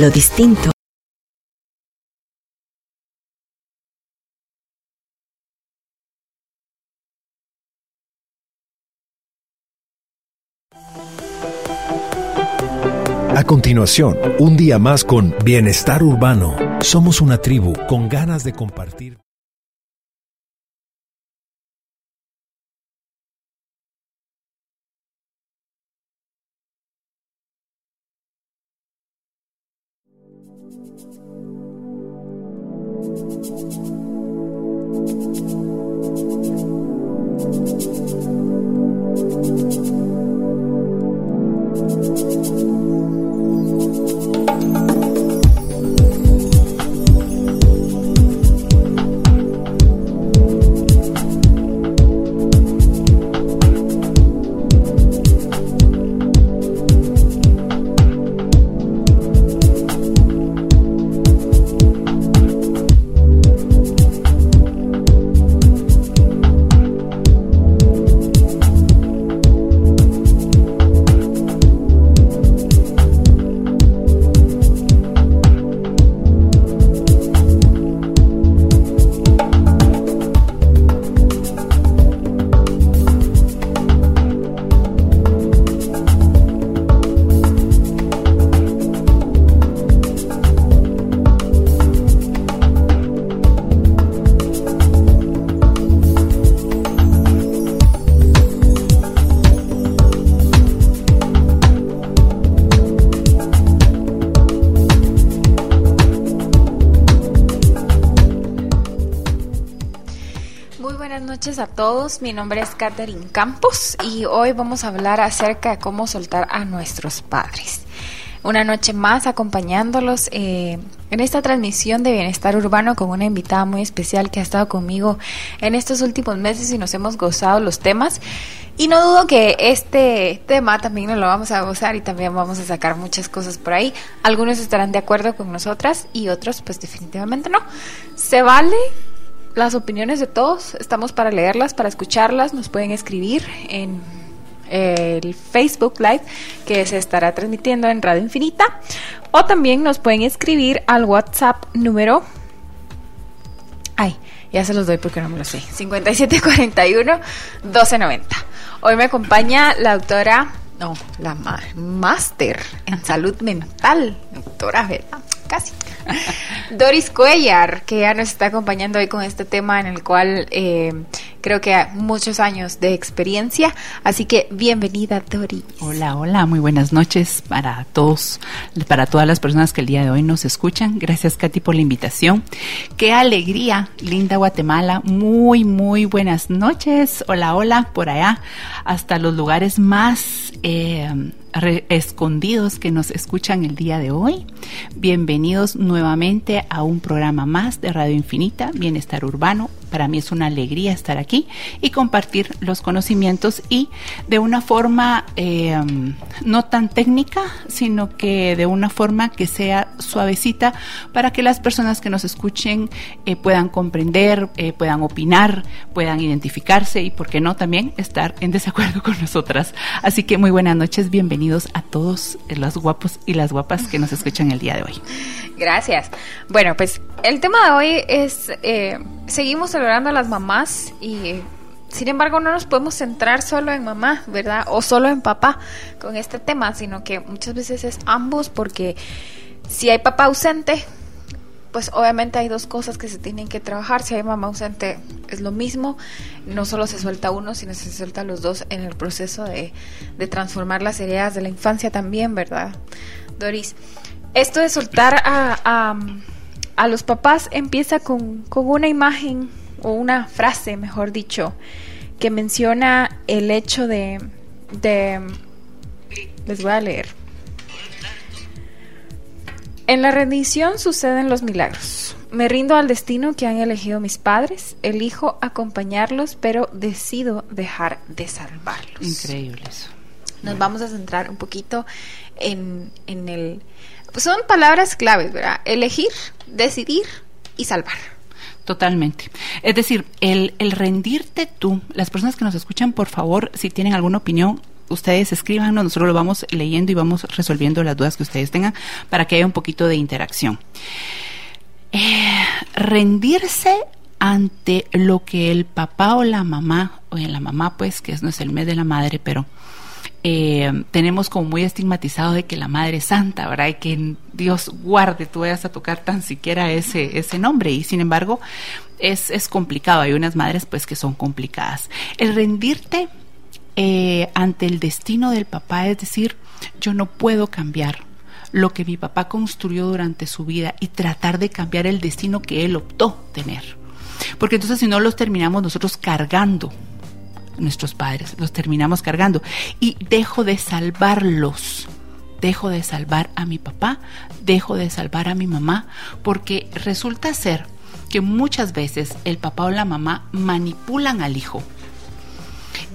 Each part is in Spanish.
lo distinto. A continuación, un día más con Bienestar Urbano. Somos una tribu con ganas de compartir. Todos, mi nombre es Katherine Campos y hoy vamos a hablar acerca de cómo soltar a nuestros padres. Una noche más acompañándolos eh, en esta transmisión de Bienestar Urbano con una invitada muy especial que ha estado conmigo en estos últimos meses y nos hemos gozado los temas. Y no dudo que este tema también nos lo vamos a gozar y también vamos a sacar muchas cosas por ahí. Algunos estarán de acuerdo con nosotras y otros pues definitivamente no. Se vale las opiniones de todos. Estamos para leerlas, para escucharlas. Nos pueden escribir en el Facebook Live que se estará transmitiendo en Radio Infinita. O también nos pueden escribir al WhatsApp número... Ay, ya se los doy porque no me lo sé. 5741-1290. Hoy me acompaña la doctora... No, la máster en salud mental, doctora, ¿verdad? Casi. Doris Cuellar, que ya nos está acompañando hoy con este tema en el cual eh, creo que muchos años de experiencia. Así que bienvenida, Doris. Hola, hola, muy buenas noches para todos, para todas las personas que el día de hoy nos escuchan. Gracias, Katy, por la invitación. Qué alegría, linda Guatemala. Muy, muy buenas noches. Hola, hola, por allá, hasta los lugares más eh, escondidos que nos escuchan el día de hoy. Bienvenidos nuevamente a un programa más de Radio Infinita, Bienestar Urbano, para mí es una alegría estar aquí y compartir los conocimientos y de una forma eh, no tan técnica, sino que de una forma que sea suavecita para que las personas que nos escuchen eh, puedan comprender, eh, puedan opinar, puedan identificarse y, por qué no, también estar en desacuerdo con nosotras. Así que muy buenas noches, bienvenidos a todos los guapos y las guapas que nos escuchan el día de hoy. Gracias. Bueno, pues el tema de hoy es, seguimos a las mamás y sin embargo no nos podemos centrar solo en mamá, ¿verdad? O solo en papá con este tema, sino que muchas veces es ambos porque si hay papá ausente, pues obviamente hay dos cosas que se tienen que trabajar. Si hay mamá ausente es lo mismo, no solo se suelta uno, sino se suelta los dos en el proceso de, transformar las ideas de la infancia también, ¿verdad? Doris, esto de soltar a, a, a los papás empieza con, con una imagen o una frase, mejor dicho, que menciona el hecho de, de les voy a leer. En la rendición suceden los milagros. Me rindo al destino que han elegido mis padres, elijo acompañarlos, pero decido dejar de salvarlos. Increíble eso. Nos vamos a centrar un poquito en, en el... son palabras claves, ¿verdad? Elegir, decidir y salvar. Totalmente. Es decir, el, rendirte tú, las personas que nos escuchan, por favor, si tienen alguna opinión, ustedes escríbanos, nosotros lo vamos leyendo y vamos resolviendo las dudas que ustedes tengan para que haya un poquito de interacción. Eh, rendirse ante lo que el papá o la mamá, o la mamá pues, que no es el mes de la madre, pero eh, tenemos como muy estigmatizado de que la Madre Santa, ¿verdad? Y que Dios guarde, tú vayas a tocar tan siquiera ese, ese nombre. Y sin embargo, es, es complicado. Hay unas madres pues que son complicadas. El rendirte eh, ante el destino del papá, es decir, yo no puedo cambiar lo que mi papá construyó durante su vida y tratar de cambiar el destino que él optó tener. Porque entonces si no los terminamos nosotros cargando nuestros padres, los terminamos cargando y dejo de salvarlos. Dejo de salvar a mi papá, dejo de salvar a mi mamá, porque resulta ser que muchas veces el papá o la mamá manipulan al hijo.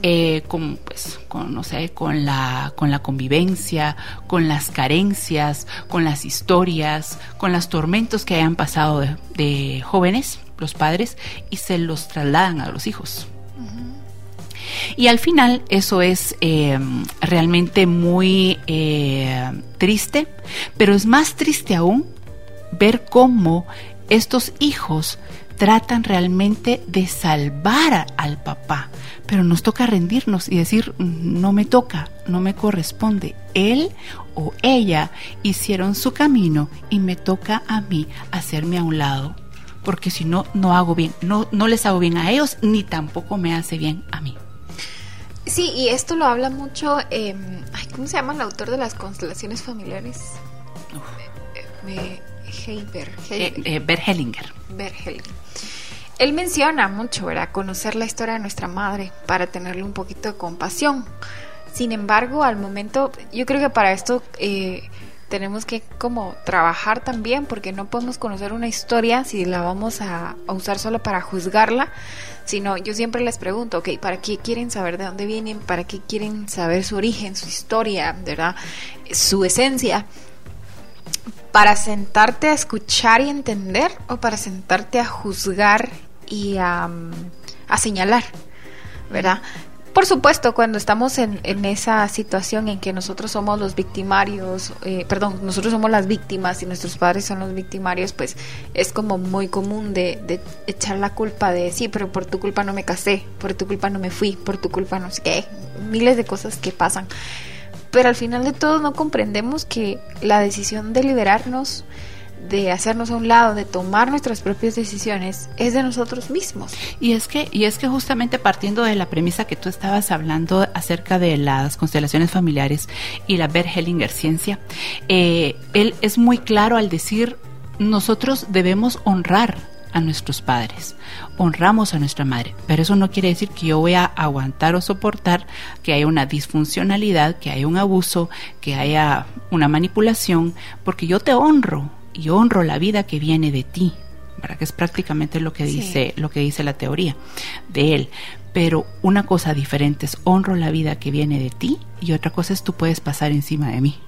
Eh, con, pues, con, no sé, con la, con la convivencia, con las carencias, con las historias, con los tormentos que hayan pasado de jóvenes, los padres, y se los trasladan a los hijos. Y al final eso es eh, realmente muy eh, triste, pero es más triste aún ver cómo estos hijos tratan realmente de salvar al papá, pero nos toca rendirnos y decir, no me toca, no me corresponde. Él o ella hicieron su camino y me toca a mí hacerme a un lado, porque si no, no hago bien, no, no les hago bien a ellos, ni tampoco me hace bien a mí. Sí, y esto lo habla mucho, eh, ¿cómo se llama el autor de las constelaciones familiares? Eh, Heiber, eh, eh, Berhelinger. Él menciona mucho, ¿verdad? Conocer la historia de nuestra madre para tenerle un poquito de compasión. Sin embargo, al momento, yo creo que para esto eh, tenemos que como trabajar también, porque no podemos conocer una historia si la vamos a, usar solo para juzgarla, sino yo siempre les pregunto, ok, ¿para qué quieren saber de dónde vienen? ¿Para qué quieren saber su origen, su historia, ¿verdad? Su esencia. ¿Para sentarte a escuchar y entender o para sentarte a juzgar y a, a señalar? ¿Verdad? Por supuesto, cuando estamos en, esa situación en que nosotros somos los victimarios, eh, perdón, nosotros somos las víctimas y nuestros padres son los victimarios, pues es como muy común de, echar la culpa de, sí, pero por tu culpa no me casé, por tu culpa no me fui, por tu culpa no sé qué, miles de cosas que pasan. Pero al final de todo no comprendemos que la decisión de liberarnos de hacernos a un lado, de tomar nuestras propias decisiones, es de nosotros mismos. Y es que, y es que justamente partiendo de la premisa que tú estabas hablando acerca de las constelaciones familiares y la Bergelinger ciencia, eh, él es muy claro al decir nosotros debemos honrar a nuestros padres, honramos a nuestra madre, pero eso no quiere decir que yo voy a aguantar o soportar que haya una disfuncionalidad, que haya un abuso, que haya una manipulación, porque yo te honro, y honro la vida que viene de ti, que es prácticamente lo que dice lo que dice la teoría de él. Pero una cosa diferente es honro la vida que viene de ti y otra cosa es tú puedes pasar encima de mí.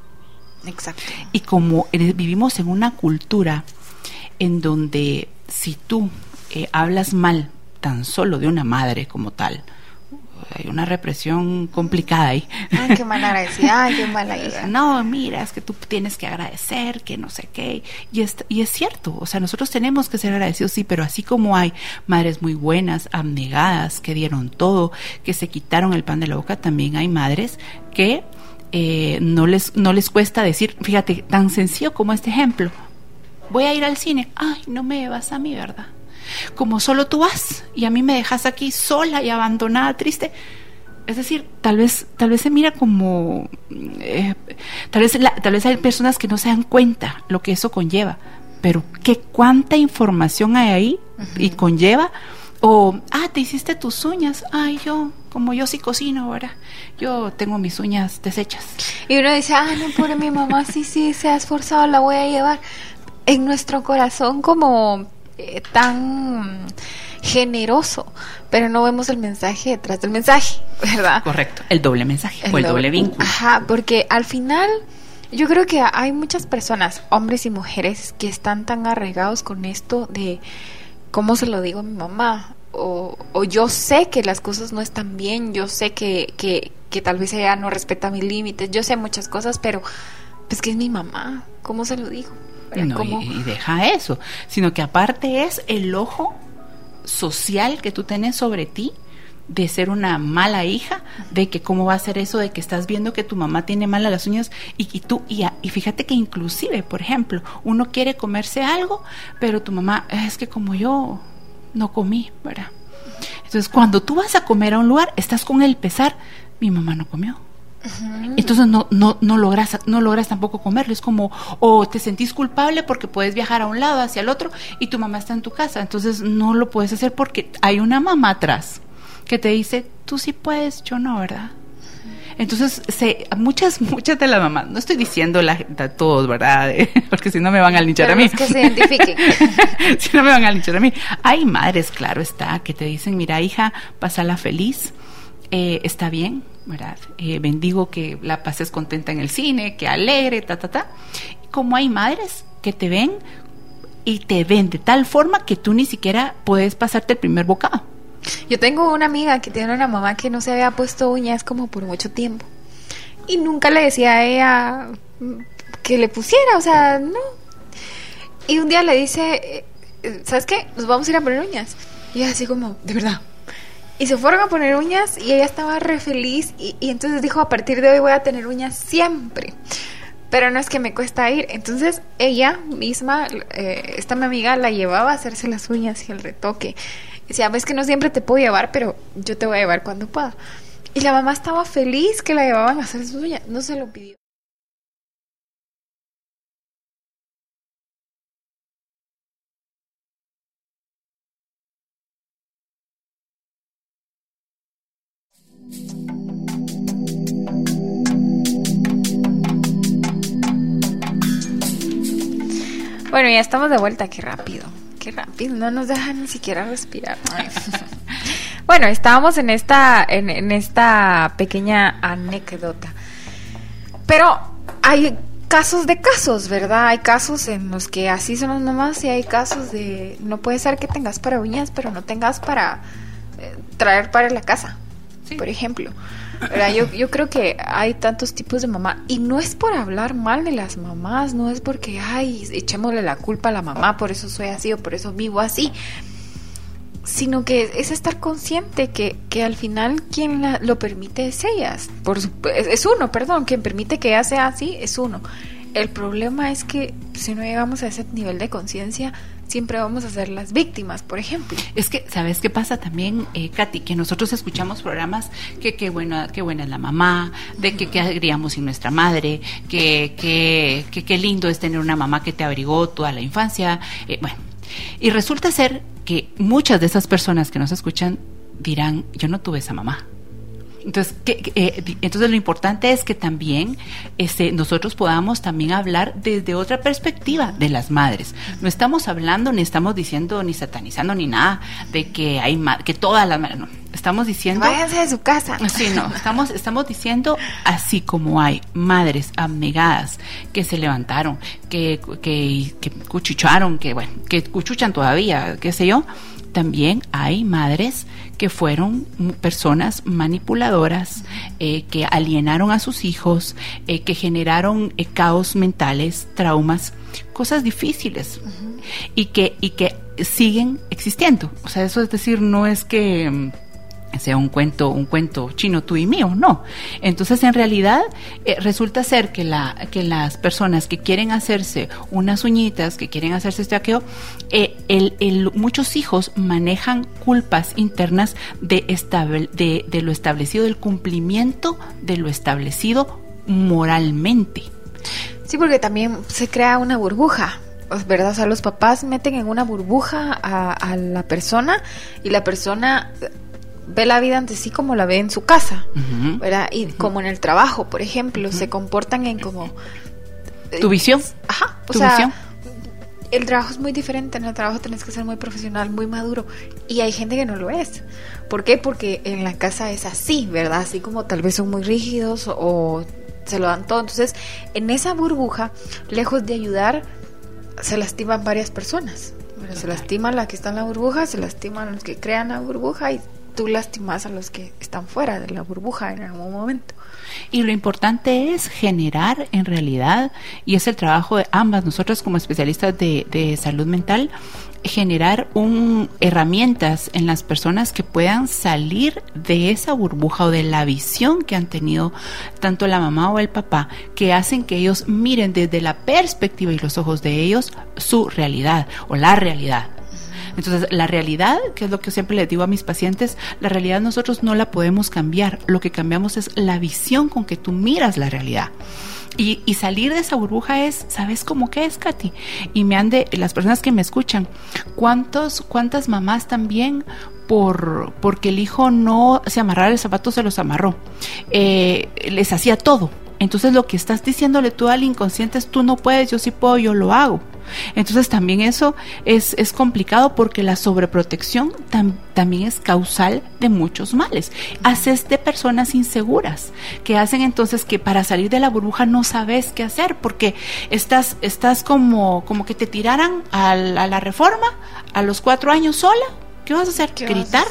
Exacto. Y como vivimos en una cultura en donde si tú eh, hablas mal tan solo de una madre como tal, hay una represión complicada ahí. Ay, qué mal agradecida, ay, qué mala hija. No, mira, es que tú tienes que agradecer, que no sé qué. Y es, y es cierto, o sea, nosotros tenemos que ser agradecidos, sí, pero así como hay madres muy buenas, abnegadas, que dieron todo, que se quitaron el pan de la boca, también hay madres que eh, no, les, no les cuesta decir, fíjate, tan sencillo como este ejemplo, voy a ir al cine, ay, no me llevas a mí, ¿verdad? Como solo tú vas y a mí me dejas aquí sola y abandonada, triste. Es decir, tal vez, tal vez se mira como, eh, tal vez, tal vez hay personas que no se dan cuenta lo que eso conlleva, pero qué cuánta información hay ahí y conlleva. O, ah, te hiciste tus uñas. Ay, yo, como yo sí cocino ahora, yo tengo mis uñas deshechas. Y uno dice, ah, no, pobre mi mamá, sí, sí, se ha esforzado, la voy a llevar. En nuestro corazón como eh, tan generoso, pero no vemos el mensaje detrás del mensaje, ¿verdad? Correcto, el doble mensaje o el doble, vínculo. Ajá, porque al final yo creo que hay muchas personas, hombres y mujeres, que están tan arraigados con esto de cómo se lo digo a mi mamá, o, o yo sé que las cosas no están bien, yo sé que, que, que tal vez ella no respeta mis límites. Yo sé muchas cosas, pero pues que es mi mamá, ¿cómo se lo digo? No, y, y, deja eso, sino que aparte es el ojo social que tú tenés sobre ti de ser una mala hija, de que cómo va a ser eso de que estás viendo que tu mamá tiene malas las uñas y, y tú, y, y, fíjate que inclusive, por ejemplo, uno quiere comerse algo, pero tu mamá, es que como yo no comí, ¿verdad? Entonces, cuando tú vas a comer a un lugar, estás con el pesar, mi mamá no comió. Entonces no, no, no, logras, no logras tampoco comerlo. Es como, o te sentís culpable porque puedes viajar a un lado, hacia el otro, y tu mamá está en tu casa. Entonces no lo puedes hacer porque hay una mamá atrás que te dice, tú sí puedes, yo no, ¿verdad? Entonces, se, muchas, muchas de las mamás, no estoy diciendo la, a todos, ¿verdad? Porque si no me van a linchar a mí. que se identifiquen. si no me van a linchar a mí. Hay madres, claro está, que te dicen, mira, hija, pásala feliz, eh, está bien, ¿verdad? Eh, bendigo que la pases contenta en el cine, que alegre, ta, ta, ta. Como hay madres que te ven y te ven de tal forma que tú ni siquiera puedes pasarte el primer bocado. Yo tengo una amiga que tiene una mamá que no se había puesto uñas como por mucho tiempo. Y nunca le decía a ella que le pusiera, o sea, no. Y un día le dice, ¿sabes qué? Nos vamos a ir a poner uñas. Y así como, de verdad. Y se fueron a poner uñas y ella estaba re feliz y, y, entonces dijo, a partir de hoy voy a tener uñas siempre. Pero no es que me cuesta ir. Entonces ella misma, eh, esta mi amiga, la llevaba a hacerse las uñas y el retoque. Decía, ves que no siempre te puedo llevar, pero yo te voy a llevar cuando pueda. Y la mamá estaba feliz que la llevaban a hacer sus uñas. No se lo pidió. Bueno, ya estamos de vuelta, qué rápido, qué rápido, no nos dejan ni siquiera respirar. bueno, estábamos en esta, en, en, esta pequeña anécdota. Pero hay casos de casos, ¿verdad? Hay casos en los que así son las mamás y hay casos de no puede ser que tengas para uñas, pero no tengas para eh, traer para la casa, sí. por ejemplo. Yo, yo creo que hay tantos tipos de mamá y no es por hablar mal de las mamás, no es porque, ay, echémosle la culpa a la mamá, por eso soy así o por eso vivo así, sino que es estar consciente que, que al final quien lo permite es ellas, por, es uno, perdón, quien permite que ella sea así es uno. El problema es que si no llegamos a ese nivel de conciencia, siempre vamos a ser las víctimas, por ejemplo. Es que, ¿sabes qué pasa también, eh, Katy? Que nosotros escuchamos programas que qué buena, qué buena es la mamá, de que qué haríamos sin nuestra madre, que qué que, lindo es tener una mamá que te abrigó toda la infancia. Eh, bueno, y resulta ser que muchas de esas personas que nos escuchan dirán, yo no tuve esa mamá. Entonces, que, eh, entonces lo importante es que también este, nosotros podamos también hablar desde otra perspectiva de las madres. No estamos hablando ni estamos diciendo ni satanizando ni nada de que hay que todas las madres no. Estamos diciendo váyanse de su casa. Sí, no, estamos estamos diciendo así como hay madres abnegadas que se levantaron, que que, que cuchucharon, que bueno, que cuchuchan todavía, qué sé yo también hay madres que fueron personas manipuladoras, eh, que alienaron a sus hijos, eh, que generaron eh, caos mentales, traumas, cosas difíciles uh -huh. y, que, y que siguen existiendo. O sea, eso es decir, no es que mm, sea un cuento, un cuento chino tú y mío, no. Entonces, en realidad, eh, resulta ser que, la, que las personas que quieren hacerse unas uñitas, que quieren hacerse este aqueo, eh, muchos hijos manejan culpas internas de, estable, de, lo establecido, del cumplimiento de lo establecido moralmente. Sí, porque también se crea una burbuja, ¿verdad? O sea, los papás meten en una burbuja a la persona y la persona ve la vida ante sí como la ve en su casa, uh -huh. ¿verdad? Y uh -huh. como en el trabajo, por ejemplo, uh -huh. se comportan en como... ¿Tu visión? Ajá, o ¿Tu sea, visión? el trabajo es muy diferente, en el trabajo tenés que ser muy profesional, muy maduro, y hay gente que no lo es. ¿Por qué? Porque en la casa es así, ¿verdad? Así como tal vez son muy rígidos o se lo dan todo. Entonces, en esa burbuja, lejos de ayudar, se lastiman varias personas. Bueno, se lastima la que está en la burbuja, se lastiman los que crean la burbuja y tú lastimas a los que están fuera de la burbuja en algún momento. Y lo importante es generar en realidad, y es el trabajo de ambas, nosotros como especialistas de, de salud mental, generar un, herramientas en las personas que puedan salir de esa burbuja o de la visión que han tenido tanto la mamá o el papá, que hacen que ellos miren desde la perspectiva y los ojos de ellos su realidad o la realidad. Entonces, la realidad, que es lo que siempre les digo a mis pacientes, la realidad nosotros no la podemos cambiar. Lo que cambiamos es la visión con que tú miras la realidad. Y, salir de esa burbuja es, ¿sabes cómo que es, Katy? Y me han de, las personas que me escuchan, ¿cuántos, cuántas mamás también por, porque el hijo no se amarrara el zapato, se los amarró? Eh, les hacía todo. Entonces lo que estás diciéndole tú al inconsciente es tú no puedes, yo sí puedo, yo lo hago. Entonces también eso es, es complicado porque la sobreprotección también es causal de muchos males. Haces de personas inseguras que hacen entonces que para salir de la burbuja no sabes qué hacer porque estás, estás como, como que te tiraran a la, a la reforma a los cuatro años sola ¿Qué vas a hacer? ¿Gritar?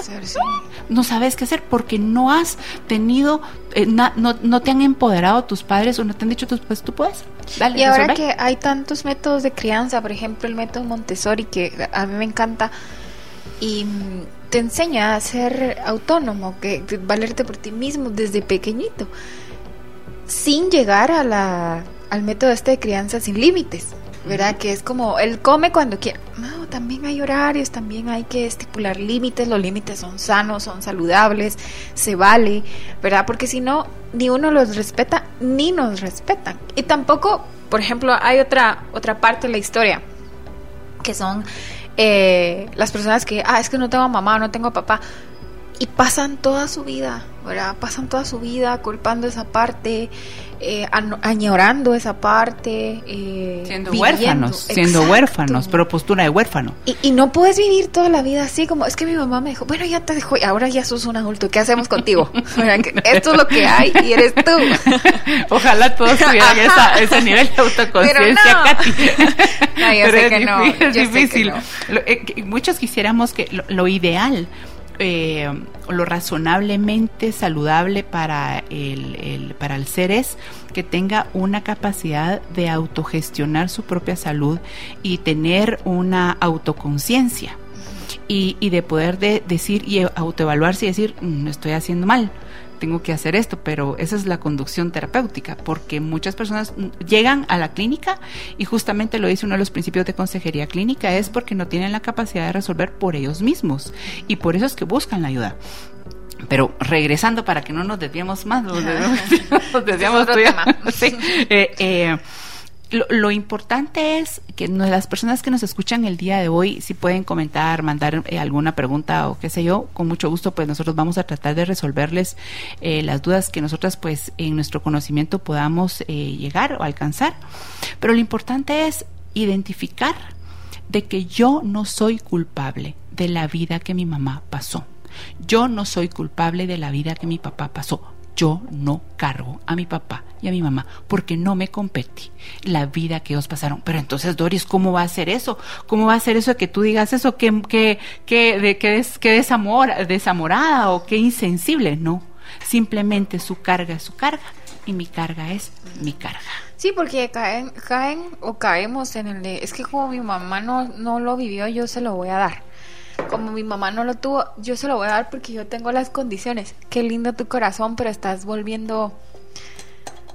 No sabes qué hacer porque no has tenido, eh, no, no, te han empoderado tus padres o no te han dicho tus padres, tú puedes. Dale, y ahora que hay tantos métodos de crianza, por ejemplo el método Montessori, que a mí me encanta, y te enseña a ser autónomo, que valerte por ti mismo desde pequeñito, sin llegar a la, al método este de crianza sin límites. ¿Verdad? Que es como, él come cuando quiere. No, también hay horarios, también hay que estipular límites, los límites son sanos, son saludables, se vale, ¿verdad? Porque si no, ni uno los respeta, ni nos respetan. Y tampoco, por ejemplo, hay otra, otra parte de la historia, que son eh, las personas que, ah, es que no tengo mamá, no tengo papá y pasan toda su vida, ¿verdad? Pasan toda su vida culpando esa parte, eh, añorando esa parte. Eh, siendo huérfanos, siendo huérfanos, pero postura de huérfano. Y, y, no puedes vivir toda la vida así como, es que mi mamá me dijo, bueno, ya te dejó, ahora ya sos un adulto, ¿qué hacemos contigo? Esto es lo que hay y eres tú. Ojalá todos tuvieran esa, ese nivel de autoconciencia, no. Katy. No, yo sé que no. Es difícil. Eh, muchos quisiéramos que lo ideal eh, lo razonablemente saludable para el, para el ser es que tenga una capacidad de autogestionar su propia salud y tener una autoconciencia. Y, y, de poder de decir y autoevaluarse y decir, no mm, estoy haciendo mal, tengo que hacer esto, pero esa es la conducción terapéutica, porque muchas personas llegan a la clínica y justamente lo dice uno de los principios de consejería clínica, es porque no tienen la capacidad de resolver por ellos mismos y por eso es que buscan la ayuda. Pero regresando para que no nos desviemos más, nos desviamos, sí, eh, eh, lo, importante es que las personas que nos escuchan el día de hoy, si pueden comentar, mandar eh, alguna pregunta o qué sé yo, con mucho gusto, pues nosotros vamos a tratar de resolverles eh, las dudas que nosotras, pues en nuestro conocimiento podamos eh, llegar o alcanzar. Pero lo importante es identificar de que yo no soy culpable de la vida que mi mamá pasó. Yo no soy culpable de la vida que mi papá pasó yo no cargo a mi papá y a mi mamá porque no me competí la vida que ellos pasaron. Pero entonces, Doris, ¿cómo va a ser eso? ¿Cómo va a ser eso de que tú digas eso? ¿Qué, qué, qué, de, qué, qué desamor, desamorada o qué insensible? No, simplemente su carga es su carga y mi carga es mi carga. Sí, porque caen, caen o caemos en el de, es que como mi mamá no, no lo vivió, yo se lo voy a dar como mi mamá no lo tuvo, yo se lo voy a dar porque yo tengo las condiciones. Qué lindo tu corazón, pero estás volviendo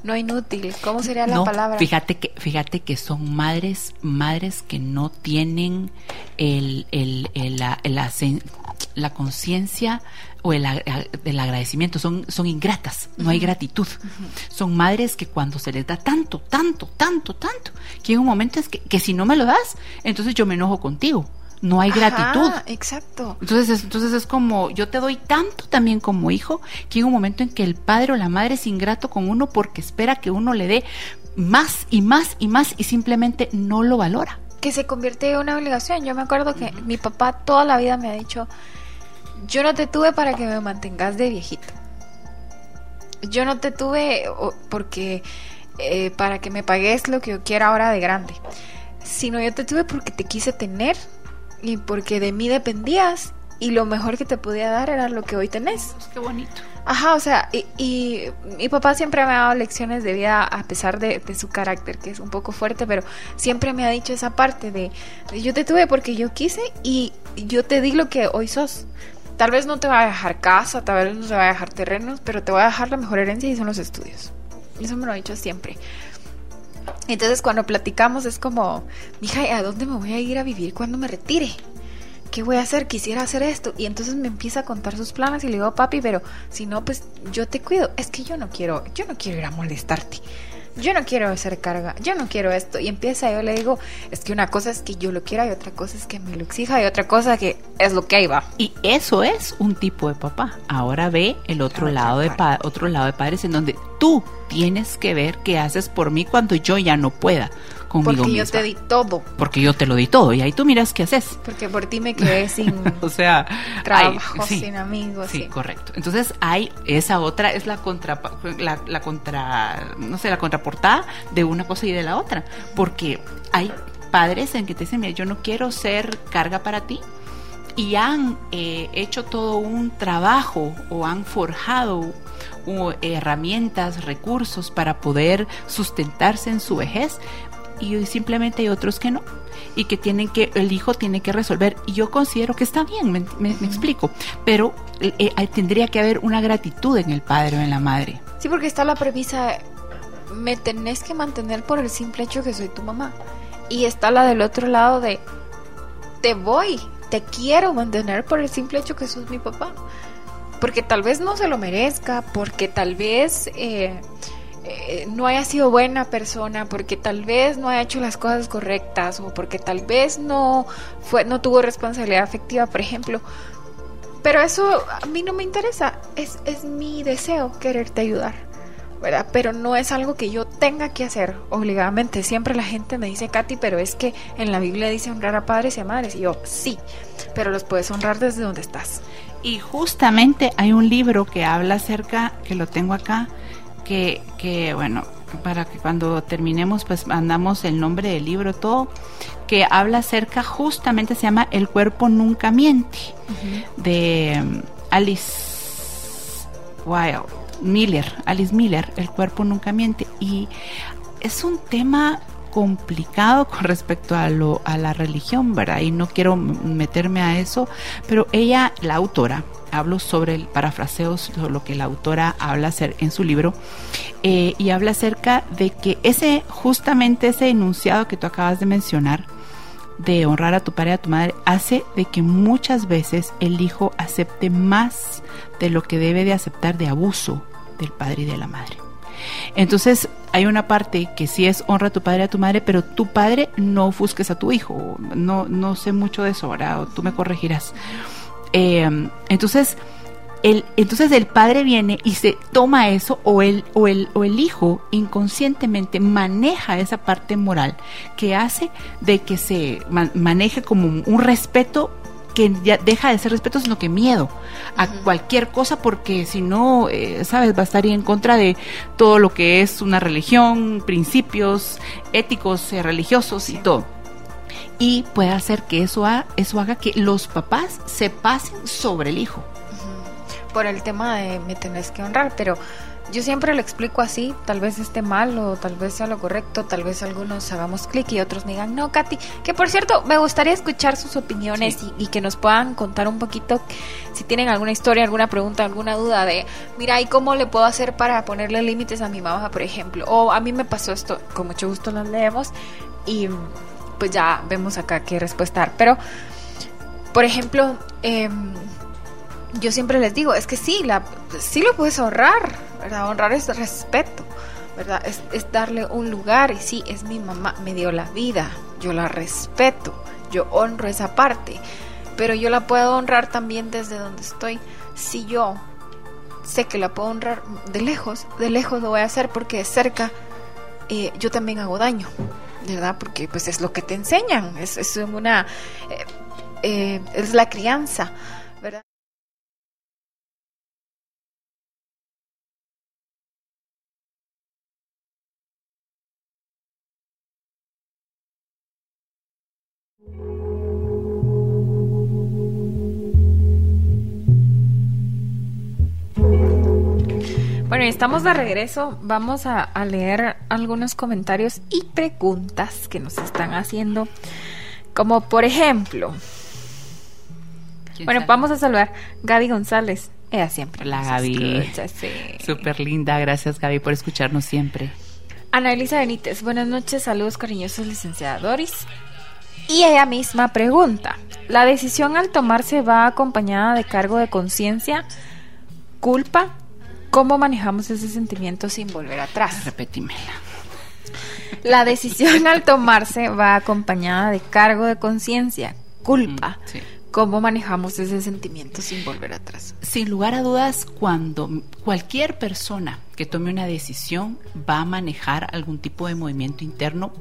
no inútil. ¿Cómo sería la palabra? Fíjate que, fíjate que son madres, madres que no tienen el, el, la, la, conciencia o el, el, agradecimiento, son, son ingratas, no hay gratitud. Son madres que cuando se les da tanto, tanto, tanto, tanto, que en un momento es que, que si no me lo das, entonces yo me enojo contigo no hay gratitud. Exacto. Entonces es, entonces es como, yo te doy tanto también como hijo, que hay un momento en que el padre o la madre es ingrato con uno porque espera que uno le dé más y más y más y simplemente no lo valora. Que se convierte en una obligación. Yo me acuerdo que mi papá toda la vida me ha dicho, yo no te tuve para que me mantengas de viejito. Yo no te tuve porque eh, para que me pagues lo que yo quiera ahora de grande, sino yo te tuve porque te quise tener y porque de mí dependías y lo mejor que te podía dar era lo que hoy tenés. Qué bonito. Ajá, o sea, y, y mi papá siempre me ha dado lecciones de vida a pesar de, de su carácter, que es un poco fuerte, pero siempre me ha dicho esa parte de, de yo te tuve porque yo quise y yo te di lo que hoy sos. Tal vez no te va a dejar casa, tal vez no te va a dejar terrenos, pero te va a dejar la mejor herencia y son los estudios. Eso me lo ha dicho siempre. Entonces cuando platicamos es como, mija, ¿a dónde me voy a ir a vivir cuando me retire? ¿Qué voy a hacer? Quisiera hacer esto. Y entonces me empieza a contar sus planes y le digo, papi, pero si no, pues yo te cuido. Es que yo no quiero, yo no quiero ir a molestarte. Yo no quiero hacer carga, yo no quiero esto. Y empieza, yo le digo, es que una cosa es que yo lo quiera y otra cosa es que me lo exija y otra cosa que es lo que ahí va. Y eso es un tipo de papá. Ahora ve el otro lado de otro lado de padres en donde tú tienes que ver qué haces por mí cuando yo ya no pueda conmigo Porque yo te di todo. Porque yo te lo di todo y ahí tú miras qué haces. Porque por ti me quedé sin O sea, trabajo, hay- sí. sin amigos. Sí, sí. correcto. Entonces hay esa otra, es la contra, la, la contra, no sé, la contraportada de una cosa y de la otra. Porque hay padres en que te dicen, mira, yo no quiero ser carga para ti. Y han eh, hecho todo un trabajo o han forjado herramientas, recursos para poder sustentarse en su vejez. Y simplemente hay otros que no y que tienen que el hijo tiene que resolver y yo considero que está bien me, me- me explico pero eh, eh, tendría que haber una gratitud en el padre o en la madre Sí, porque está la premisa, me tenés que mantener por el simple hecho que soy tu mamá. Y está la del otro lado de, te voy, te quiero mantener por el simple hecho que sos mi papá. Porque tal vez no se lo merezca, porque tal vez eh, eh, no haya sido buena persona, porque tal vez no haya hecho las cosas correctas, o porque tal vez no, fue, no tuvo responsabilidad afectiva, por ejemplo. Pero eso a mí no me interesa. Es, es mi deseo quererte ayudar. ¿Verdad? Pero no es algo que yo tenga que hacer obligadamente. Siempre la gente me dice, Katy, pero es que en la Biblia dice honrar a padres y a madres. Y yo, sí, pero los puedes honrar desde donde estás. Y justamente hay un libro que habla acerca que lo tengo acá que, que bueno para que cuando terminemos pues mandamos el nombre del libro todo que habla acerca justamente se llama el cuerpo nunca miente de um, Alice Wilde Miller, Alice Miller, El cuerpo nunca miente. Y es un tema complicado con respecto a lo a la religión, ¿verdad? Y no quiero meterme a eso, pero ella, la autora, hablo sobre el parafraseo sobre lo que la autora habla hacer en su libro eh, y habla acerca de que ese justamente ese enunciado que tú acabas de mencionar de honrar a tu padre y a tu madre hace de que muchas veces el hijo acepte más de lo que debe de aceptar de abuso del padre y de la madre. Entonces hay una parte que sí es honra a tu padre y a tu madre, pero tu padre no ofusques a tu hijo. No, no sé mucho de eso, ¿verdad? O tú me corregirás. Eh, entonces, el, entonces el padre viene y se toma eso o el, o, el, o el hijo inconscientemente maneja esa parte moral que hace de que se man- maneje como un respeto que ya deja de ser respeto sino que miedo a cualquier cosa porque si no eh, sabes va a estar en contra de todo lo que es una religión principios éticos eh, religiosos y todo. Y puede hacer que eso haga, eso haga que los papás se pasen sobre el hijo. Por el tema de me tenés que honrar, pero yo siempre lo explico así, tal vez esté mal o tal vez sea lo correcto, tal vez algunos hagamos clic y otros digan, no, Katy, que por cierto, me gustaría escuchar sus opiniones y, y que nos puedan contar un poquito si tienen alguna historia, alguna pregunta, alguna duda de, mira, ¿y cómo le puedo hacer para ponerle límites a mi mamá, por ejemplo? O a mí me pasó esto, con mucho gusto las leemos y pues ya vemos acá qué respuesta dar. Pero, por ejemplo, em, yo siempre les digo, es que sí, la, sí lo puedes honrar, ¿verdad? Honrar es respeto, ¿verdad? Es, es darle un lugar y sí, es mi mamá, me dio la vida, yo la respeto, yo honro esa parte, pero yo la puedo honrar también desde donde estoy. Si yo sé que la puedo honrar de lejos, de lejos lo voy a hacer porque de cerca eh, yo también hago daño, ¿verdad? Porque pues es lo que te enseñan, es, es una... eh, eh, es la crianza, ¿verdad? Bueno, estamos de regreso. Vamos a, a, leer algunos comentarios y preguntas que nos están haciendo. Como por ejemplo. Bueno, vamos a saludar Gaby González. Ella siempre. La Gaby. Súper linda. Gracias, Gaby, por escucharnos siempre. Ana Elisa Benítez. Buenas noches. Saludos cariñosos, licenciada Doris. Y ella misma pregunta. ¿La decisión al tomarse va acompañada de cargo de conciencia, culpa? ¿Cómo manejamos ese sentimiento sin volver atrás? Repetímela. La decisión al tomarse va acompañada de cargo de conciencia, culpa. Mm, ¿Cómo manejamos ese sentimiento sin volver atrás? Sin lugar a dudas, cuando cualquier persona que tome una decisión va a manejar algún tipo de movimiento interno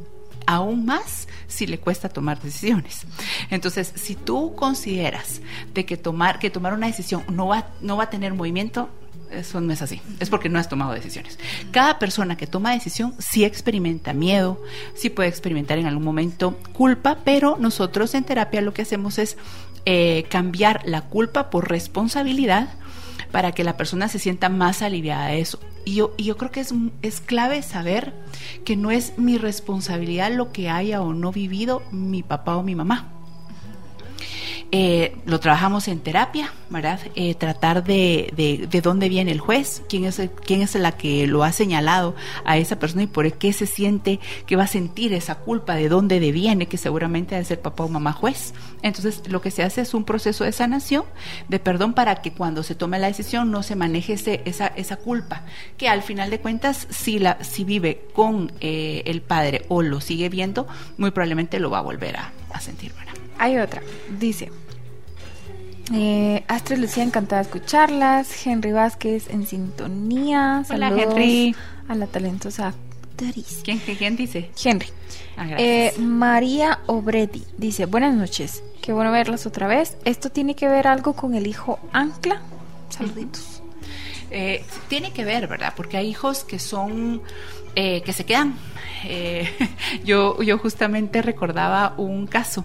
aún más si le cuesta tomar decisiones. Entonces, si tú consideras de que tomar, que tomar una decisión no va, no va a tener movimiento, eso no es así. Es porque no has tomado decisiones. Cada persona que toma decisión sí experimenta miedo, sí puede experimentar en algún momento culpa, pero nosotros en terapia lo que hacemos es eh, cambiar la culpa por responsabilidad para que la persona se sienta más aliviada de eso. Y yo, yo creo que es, es clave saber que no es mi responsabilidad lo que haya o no vivido mi papá o mi mamá eh, lo trabajamos en terapia, ¿verdad? Eh, tratar de, de, de, dónde viene el juez, quién es, quién es la que lo ha señalado a esa persona y por qué se siente que va a sentir esa culpa, de dónde viene, que seguramente debe ser papá o mamá juez. Entonces, lo que se hace es un proceso de sanación, de perdón, para que cuando se tome la decisión no se maneje esa, esa culpa, que al final de cuentas, si, la, si vive con eh, el padre o lo sigue viendo, muy probablemente lo va a volver a, a sentir, ¿verdad? Hay otra. Dice. Eh, Astrid Lucía, encantada de escucharlas. Henry Vázquez en sintonía. Hola, Henry. A la talentosa ¿Quién, ¿Quién, dice? Henry. Ah, eh, María Obredi dice: Buenas noches. Qué bueno verlas otra vez. ¿Esto tiene que ver algo con el hijo Ancla? Saluditos. Eh, tiene que ver, ¿verdad? Porque hay hijos que son. Eh, que se quedan eh, yo, yo justamente recordaba un caso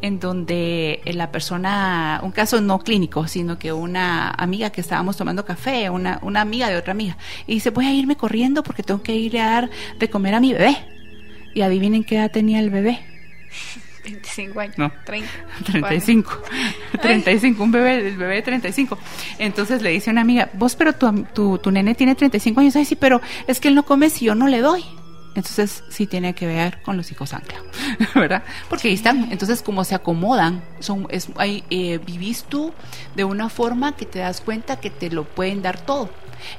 en donde la persona, un caso no clínico, sino que una amiga que estábamos tomando café, una, una amiga de otra amiga, y dice, voy a irme corriendo porque tengo que ir a dar de comer a mi bebé. Y adivinen qué edad tenía el bebé. 25 años. No. 30. 35. 35, un bebé, el bebé de 35. Entonces le dice a una amiga, vos, pero tu, tu, tu nene tiene 35 años. Ay, sí, pero es que él no come si yo no le doy. Entonces sí tiene que ver con los hijos ancla, ¿verdad? Porque ahí están, entonces como se acomodan, son, es, hay, eh, vivís tú de una forma que te das cuenta que te lo pueden dar todo.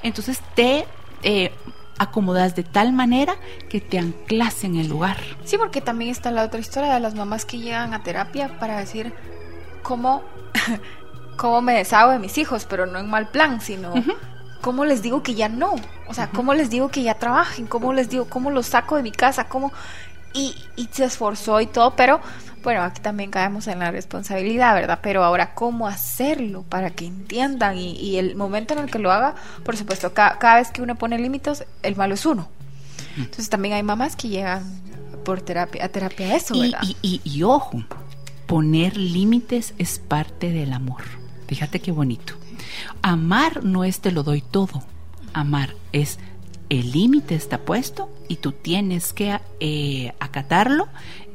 Entonces te eh, acomodas de tal manera que te anclas en el lugar. Sí, porque también está la otra historia de las mamás que llegan a terapia para decir cómo, cómo me deshago de mis hijos, pero no en mal plan, sino... ¿cómo les digo que ya no? O sea, ¿cómo les digo que ya trabajen? ¿Cómo les digo, cómo los saco de mi casa? ¿Cómo? Y, y se esforzó y todo, pero bueno, aquí también caemos en la responsabilidad, ¿verdad? Pero ahora, ¿cómo hacerlo para que entiendan? Y, el momento en el que lo haga, por supuesto, cada, vez que uno pone límites, el malo es uno. Entonces también hay mamás que llegan por terapia, a terapia a eso, ¿verdad? Y, y, y ojo, poner límites es parte del amor. Fíjate qué bonito. Amar no es te lo doy todo. Amar es el límite está puesto y tú tienes que eh, acatarlo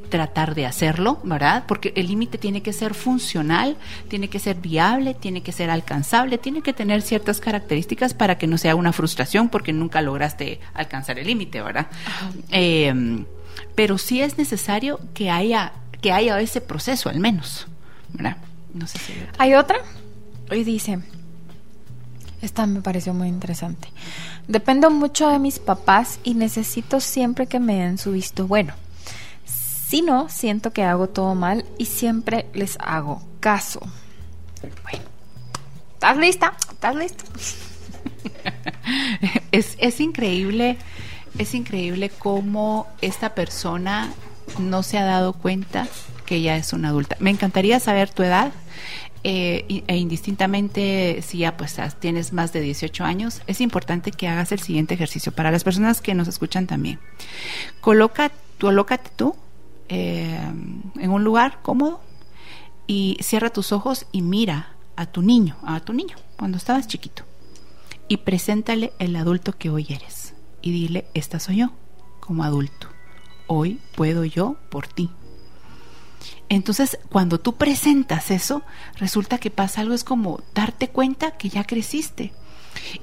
tratar de hacerlo, ¿verdad? Porque el límite tiene que ser funcional, tiene que ser viable, tiene que ser alcanzable, tiene que tener ciertas características para que no sea una frustración porque nunca lograste alcanzar el límite, ¿verdad? Eh, pero sí es necesario que haya, que haya ese proceso al menos, ¿verdad? No sé si hay otra. Hoy dice, esta me pareció muy interesante. Dependo mucho de mis papás y necesito siempre que me den su visto bueno. Si no, siento que hago todo mal y siempre les hago caso. Bueno, ¿estás lista? ¿Estás listo? es, es increíble, es increíble cómo esta persona no se ha dado cuenta que ya es una adulta. Me encantaría saber tu edad eh, e indistintamente si ya pues tienes más de 18 años, es importante que hagas el siguiente ejercicio para las personas que nos escuchan también. Coloca, colócate tú eh, en un lugar cómodo y cierra tus ojos y mira a tu niño, a tu niño, cuando estabas chiquito. y preséntale el adulto que hoy eres. Y dile, esta soy yo, como adulto. Hoy puedo yo por ti. Entonces, cuando tú presentas eso, resulta que pasa algo, es como darte cuenta que ya creciste.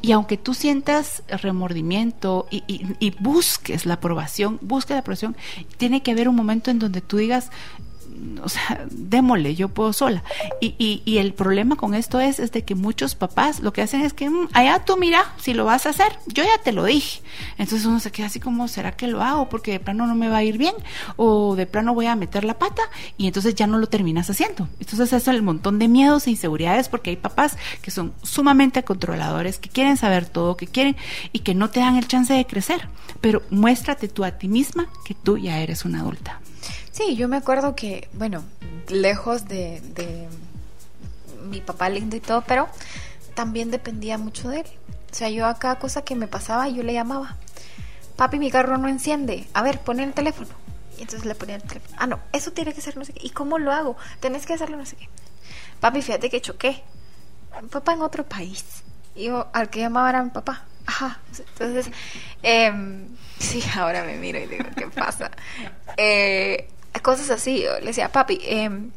Y aunque tú sientas remordimiento y, y, busques la aprobación, busques la aprobación, tiene que haber un momento en donde tú digas, o sea, démosle, yo puedo sola. Y, y, y, el problema con esto es, es de que muchos papás lo que hacen es que, mm, allá tú mira, si lo vas a hacer, yo ya te lo dije. Entonces uno se queda así como, ¿será que lo hago? Porque de plano no me va a ir bien, o de plano voy a meter la pata, y entonces ya no lo terminas haciendo. Entonces eso es el montón de miedos e inseguridades, porque hay papás que son sumamente controladores, que quieren saber todo, que quieren, y que no te dan el chance de crecer. Pero muéstrate tú a ti misma que tú ya eres una adulta. Sí, yo me acuerdo que, bueno, lejos de, mi papá lindo y todo, pero también dependía mucho de él. O sea, yo a cada cosa que me pasaba, yo le llamaba. Papi, mi carro no enciende. A ver, pon el teléfono. Y entonces le ponía el teléfono. Ah, no, eso tiene que ser no sé qué. ¿Y cómo lo hago? Tenés que hacerlo no sé qué. Papi, fíjate que choqué. Papá en otro país. Y yo, al que llamaba era mi papá. Ajá. Entonces, eh, sí, ahora me miro y digo, ¿qué pasa? Eh, cosas así. Yo le decía, papi, em,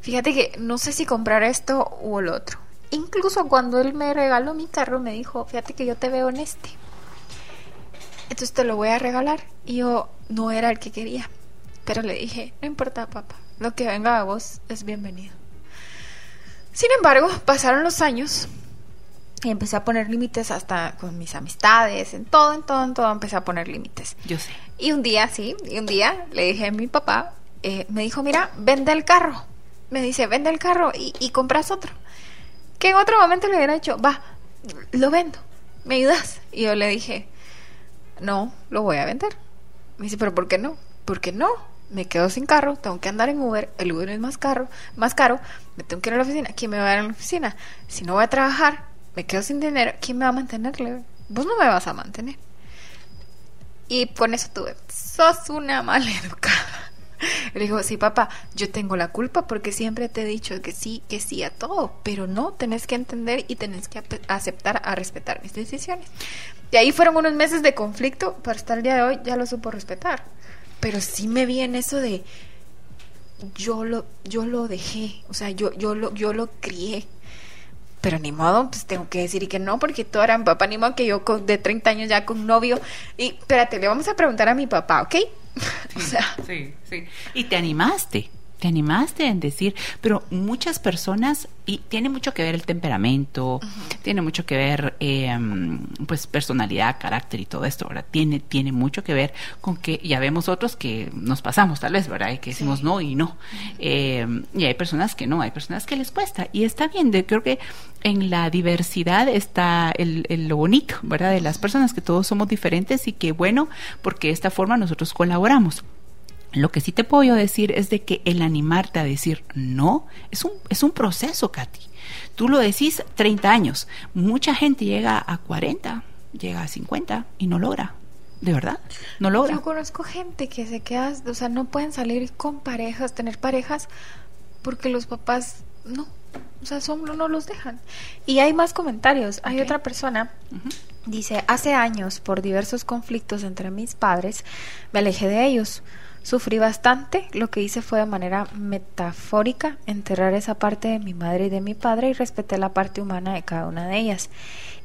fíjate que no sé si comprar esto o el otro. Incluso cuando él me regaló mi carro, me dijo, fíjate que yo te veo en este. Entonces te lo voy a regalar. Y yo no era el que quería. Pero le dije, no importa, papá. Lo que venga a vos es bienvenido. Sin embargo, pasaron los años y empecé a poner límites hasta con mis amistades, en todo, en todo, en todo empecé a poner límites. Yo sé. Y un día, sí, y un día le dije a mi papá, eh, me dijo, mira, vende el carro. Me dice, vende el carro y, compras otro. Que en otro momento le hubiera dicho, va, lo vendo, ¿me ayudas? Y yo le dije, no, lo voy a vender. Me dice, pero ¿por qué no? Porque no, me quedo sin carro, tengo que andar en Uber, el Uber es más caro, más caro, me tengo que ir a la oficina, ¿quién me va a dar a la oficina? Si no voy a trabajar, me quedo sin dinero, ¿quién me va a mantenerle? Vos no me vas a mantener. Y con eso tuve, sos una mala educada. Le digo, sí, papá, yo tengo la culpa porque siempre te he dicho que sí, que sí a todo, pero no, tenés que entender y tenés que aceptar a respetar mis decisiones. Y ahí fueron unos meses de conflicto, pero hasta el día de hoy ya lo supo respetar. Pero sí me vi en eso de yo lo, yo lo dejé, o sea, yo, yo lo, yo lo crié. Pero ni modo, pues tengo que decir que no, porque todo era mi papá, ni modo que yo con, de 30 años ya con novio. Y espérate, le vamos a preguntar a mi papá, ¿ok? o sea. Sí, sí. Y te animaste te animaste en decir, pero muchas personas, y tiene mucho que ver el temperamento, tiene mucho que ver, em, pues, personalidad, carácter y todo esto, ¿verdad? Tiene, tiene mucho que ver con que ya vemos otros que nos pasamos, tal vez, ¿verdad? Y que decimos no y no. Em, y hay personas que no, hay personas que les cuesta. Y está bien, de, creo que en la diversidad está el, el, lo bonito, ¿verdad? De las personas, que todos somos diferentes y que, bueno, porque de esta forma nosotros colaboramos. Lo que sí te puedo decir es de que el animarte a decir no es un, es un proceso, Katy. Tú lo decís 30 años. Mucha gente llega a 40, llega a 50 y no logra. ¿De verdad? No logra. Yo conozco gente que se queda, o sea, no pueden salir con parejas, tener parejas, porque los papás no, o sea, son, no los dejan. Y hay más comentarios. Hay otra persona, dice, hace años, por diversos conflictos entre mis padres, me alejé de ellos Sufrí bastante, lo que hice fue de manera metafórica enterrar esa parte de mi madre y de mi padre y respeté la parte humana de cada una de ellas.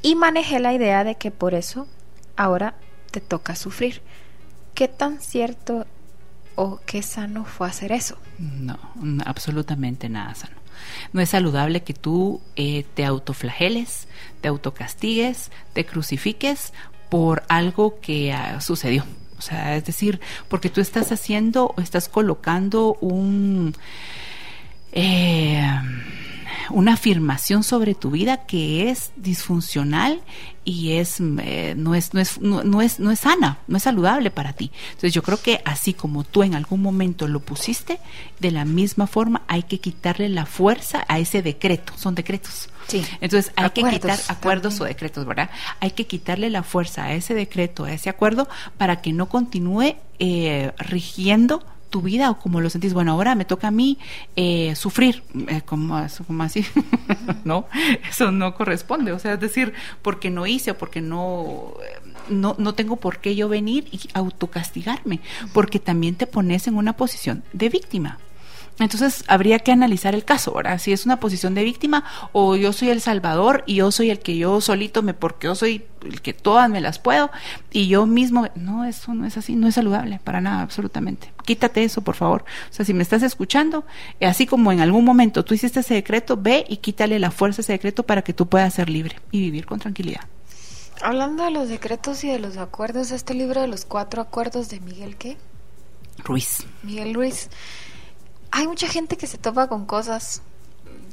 Y manejé la idea de que por eso ahora te toca sufrir. ¿Qué tan cierto o qué sano fue hacer eso? No, absolutamente nada sano. No es saludable que tú eh, te autoflageles, te autocastigues, te crucifiques por algo que ah, sucedió. O sea, es decir, porque tú estás haciendo o estás colocando un... Eh, una afirmación sobre tu vida que es disfuncional y es, eh, no, es, no, es, no, es, no es sana, no es saludable para ti. Entonces yo creo que así como tú en algún momento lo pusiste, de la misma forma hay que quitarle la fuerza a ese decreto, son decretos. Sí. Entonces hay que quitar acuerdos o decretos, ¿verdad? Hay que quitarle la fuerza a ese decreto, a ese acuerdo, para que no continúe eh, rigiendo tu vida o como lo sentís. Bueno, ahora me toca a mí eh, sufrir, eh, como, como así, no, eso no corresponde. O sea, es decir, porque no hice o porque no, no, no tengo por qué yo venir y autocastigarme, porque también te pones en una posición de víctima. Entonces habría que analizar el caso, ahora Si es una posición de víctima o yo soy el salvador y yo soy el que yo solito me, porque yo soy el que todas me las puedo y yo mismo, no, eso no es así, no es saludable para nada, absolutamente. Quítate eso, por favor. O sea, si me estás escuchando, eh, así como en algún momento tú hiciste ese decreto, ve y quítale la fuerza a ese decreto para que tú puedas ser libre y vivir con tranquilidad. Hablando de los decretos y de los acuerdos, este libro de los cuatro acuerdos de Miguel, ¿qué? Ruiz. Miguel Ruiz hay mucha gente que se topa con cosas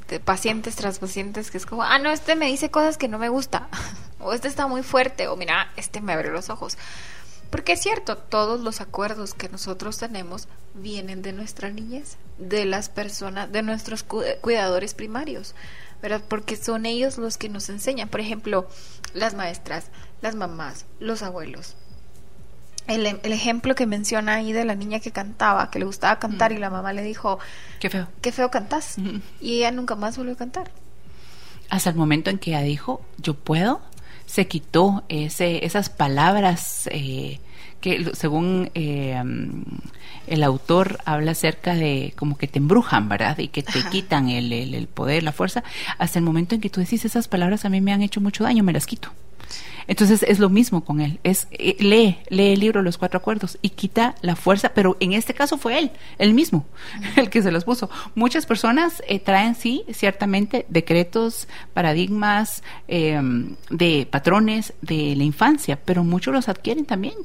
de pacientes tras pacientes que es como, ah, no, este me dice cosas que no me gusta, o este está muy fuerte, o mira, este me abre los ojos. Porque es cierto, todos los acuerdos que nosotros tenemos vienen de nuestra niñez, de las personas, de nuestros cuidadores primarios, ¿verdad? Porque son ellos los que nos enseñan. Por ejemplo, las maestras, las mamás, los abuelos, el, el, ejemplo que menciona ahí de la niña que cantaba, que le gustaba cantar y la mamá le dijo, qué feo, qué feo cantas. Y ella nunca más volvió a cantar. Hasta el momento en que ella dijo, yo puedo, se quitó ese, esas palabras eh, que según eh, el autor habla acerca de como que te embrujan, ¿verdad? Y que te quitan el, el, el poder, la fuerza. Hasta el momento en que tú decís esas palabras a mí me han hecho mucho daño, me las quito. Entonces es lo mismo con él, es eh, lee, lee el libro Los Cuatro Acuerdos y quita la fuerza, pero en este caso fue él, él mismo, el que se los puso. Muchas personas eh, traen sí, ciertamente, decretos, paradigmas, em, de patrones de la infancia, pero muchos los adquieren también.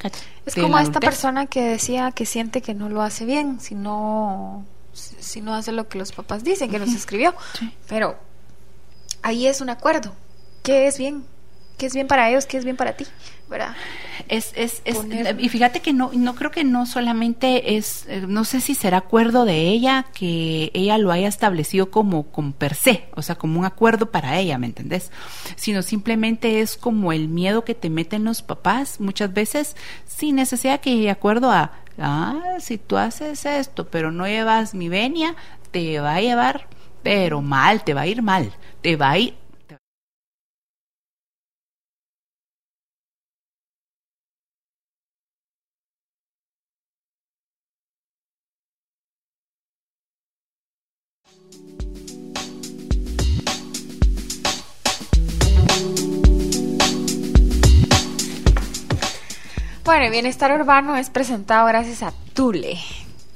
Es como esta persona que decía que siente que no lo hace bien, si no, si no hace lo que los papás dicen, que nos escribió. Pero ahí es un acuerdo. ¿Qué es bien? Qué es bien para ellos, qué es bien para ti, ¿verdad? Es, es, es y fíjate que no, no creo que no solamente es, eh, no sé si será acuerdo de ella que ella lo haya establecido como con per se, o sea, como un acuerdo para ella, ¿me entendés? Sino simplemente es como el miedo que te meten los papás muchas veces sin necesidad que de acuerdo a, ah, si tú haces esto, pero no llevas mi venia, te va a llevar, pero mal, te va a ir mal, te va a ir Bueno, Bienestar Urbano es presentado gracias a Tule.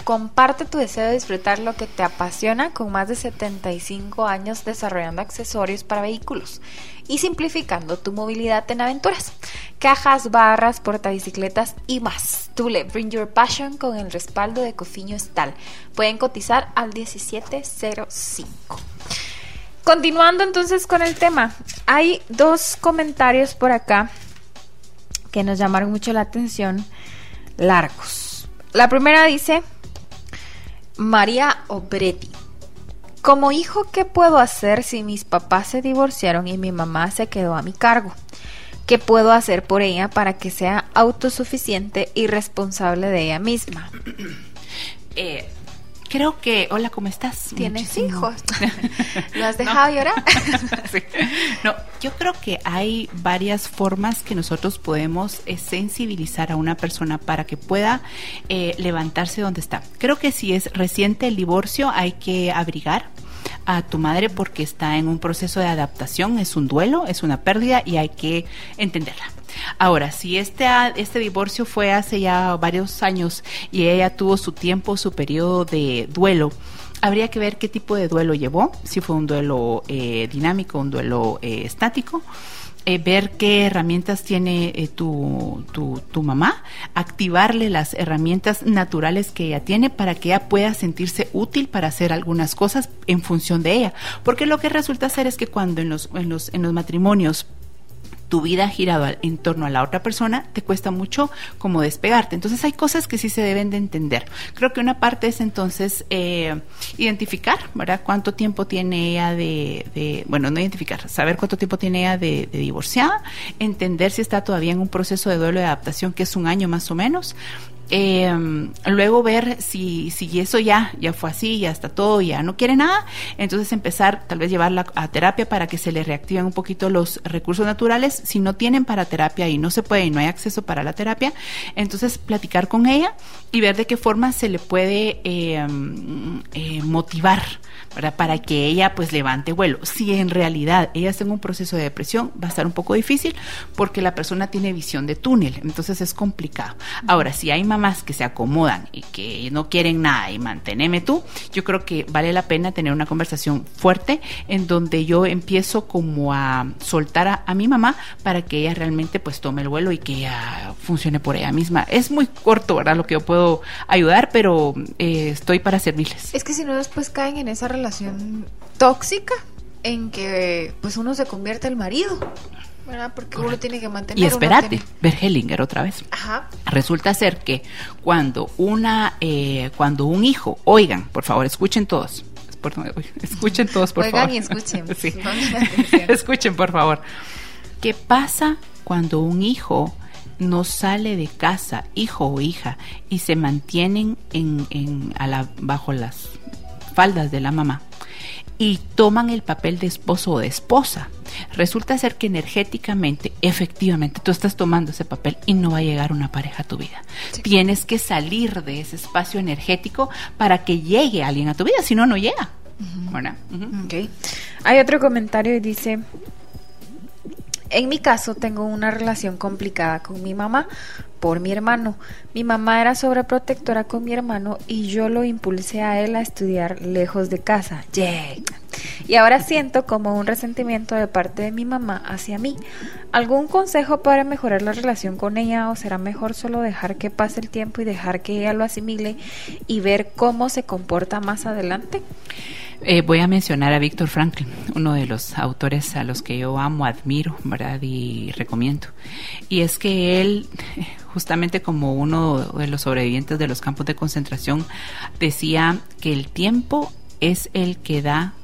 Comparte tu deseo de disfrutar lo que te apasiona con más de 75 años desarrollando accesorios para vehículos y simplificando tu movilidad en aventuras. Cajas, barras, portabicicletas y más. Tule, bring your passion con el respaldo de Cofiño Estal. Pueden cotizar al 1705. Continuando entonces con el tema, hay dos comentarios por acá que nos llamaron mucho la atención, largos. La primera dice, María Obretti. Como hijo, ¿qué puedo hacer si mis papás se divorciaron y mi mamá se quedó a mi cargo? ¿Qué puedo hacer por ella para que sea autosuficiente y responsable de ella misma? Eh, creo que, hola, ¿cómo estás? ¿Tienes hijos? ¿Lo has dejado llorar? No, yo creo que hay varias formas que nosotros podemos eh, sensibilizar a una persona para que pueda eh, levantarse donde está. Creo que si es reciente el divorcio hay que abrigar a tu madre porque está en un proceso de adaptación, es un duelo, es una pérdida y hay que entenderla. Ahora, si este, este divorcio fue hace ya varios años y ella tuvo su tiempo, su periodo de duelo, habría que ver qué tipo de duelo llevó, si fue un duelo eh, dinámico, un duelo eh, estático. Eh, ver qué herramientas tiene tu, tu, tu, mamá, activarle las herramientas naturales que ella tiene para que ella pueda sentirse útil para hacer algunas cosas en función de ella. Porque lo que resulta ser es que cuando en los, en los, en los matrimonios tu vida girado en torno a la otra persona, te cuesta mucho como despegarte. Entonces hay cosas que sí se deben de entender. Creo que una parte es entonces eh, identificar. Cuánto tiempo tiene ella de, bueno, no identificar, saber cuánto tiempo tiene ella de, divorciada, entender si está todavía en un proceso de duelo de adaptación que es un año más o menos eh, luego ver si, si eso ya, ya fue así, ya está todo, ya no quiere nada, entonces empezar tal vez llevarla a terapia para que se le reactiven un poquito los recursos naturales. Si no tienen para terapia y no se puede y no hay acceso para la terapia, entonces platicar con ella y ver de qué forma se le puede eh, eh, motivar para que ella pues levante vuelo. Si en realidad ella está en un proceso de depresión, va a estar un poco difícil porque la persona tiene visión de túnel, entonces es complicado. Ahora, si hay mamás que se acomodan y que no quieren nada y manteneme tú, yo creo que vale la pena tener una conversación fuerte en donde yo empiezo como a soltar a, mi mamá para que ella realmente pues tome el vuelo y que ella funcione por ella misma. Es muy corto, ¿verdad? Lo que yo puedo ayudar, pero eh, estoy para servirles. Es que si no después caen en esa relación tóxica en que pues uno se convierte el marido. ¿verdad? Porque uno tiene que mantener. Y espérate, ver Hellinger otra vez. Ajá. Resulta ser que cuando una, eh, cuando un hijo, oigan, por favor, escuchen todos. Escuchen todos, por favor. Oigan y escuchen. escuchen, por favor. ¿Qué pasa cuando un hijo no sale de casa, hijo o hija, y se mantienen en, en a la, bajo las faldas de la mamá y toman el papel de esposo o de esposa. Resulta ser que energéticamente, efectivamente, tú estás tomando ese papel y no va a llegar una pareja a tu vida. Tienes que salir de ese espacio energético para que llegue alguien a tu vida, si no, no llega. Hay otro comentario y dice, en mi caso tengo una relación complicada con mi mamá por mi hermano. Mi mamá era sobreprotectora con mi hermano y yo lo impulsé a él a estudiar lejos de casa. Y ahora siento como un resentimiento de parte de mi mamá hacia mí. ¿Algún consejo para mejorar la relación con ella o será mejor solo dejar que pase el tiempo y dejar que ella lo asimile y ver cómo se comporta más adelante? Eh, voy a mencionar a Víctor Franklin, uno de los autores a los que yo amo, admiro, ¿verdad? Y recomiendo. Y es que él, justamente como uno de los sobrevivientes de los campos de concentración, decía que el tiempo es el que da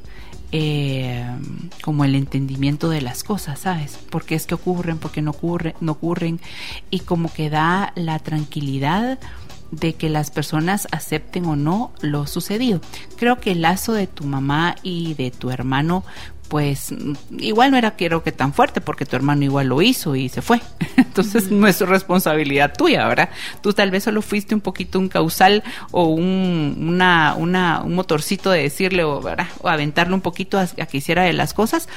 eh, como el entendimiento de las cosas, ¿sabes? ¿Por qué es que ocurren? ¿Por qué no, ocurre, no ocurren? Y como que da la tranquilidad de que las personas acepten o no lo sucedido. Creo que el lazo de tu mamá y de tu hermano pues igual no era quiero que tan fuerte porque tu hermano igual lo hizo y se fue. Entonces no es responsabilidad tuya, ¿verdad? Tú tal vez solo fuiste un poquito un causal o un, una, una, un motorcito de decirle o, ¿verdad? o aventarle un poquito a, que hiciera de las cosas.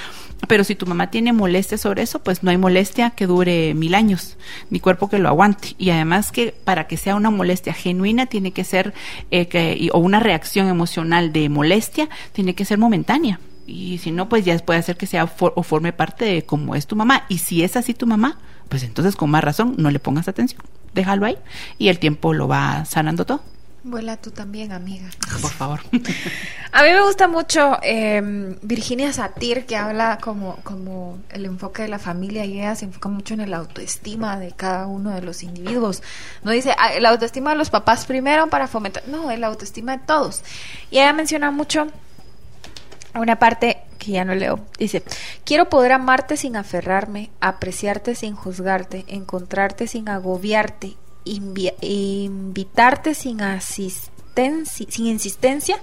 Pero si tu mamá tiene molestia sobre eso, pues no hay molestia que dure mil años, ni cuerpo que lo aguante. Y además que para que sea una molestia genuina tiene que ser, eh, que, o una reacción emocional de molestia, tiene que ser momentánea y si no, pues ya puede ser que sea o forme parte de cómo es tu mamá. Y si es así tu mamá, pues entonces con más razón no le pongas atención. Déjalo ahí y el tiempo lo va sanando todo. Vuela tú también, amiga. Por favor. A mí me gusta mucho eh, Virginia Satir, que habla como, como el enfoque de la familia y ella se enfoca mucho en el autoestima de cada uno de los individuos. No dice ah, el autoestima de los papás primero para fomentar, no, el autoestima de todos. Y ella menciona mucho una parte que ya no leo. Dice, quiero poder amarte sin aferrarme, apreciarte sin juzgarte, encontrarte sin agobiarte, invitarte sin sin insistencia,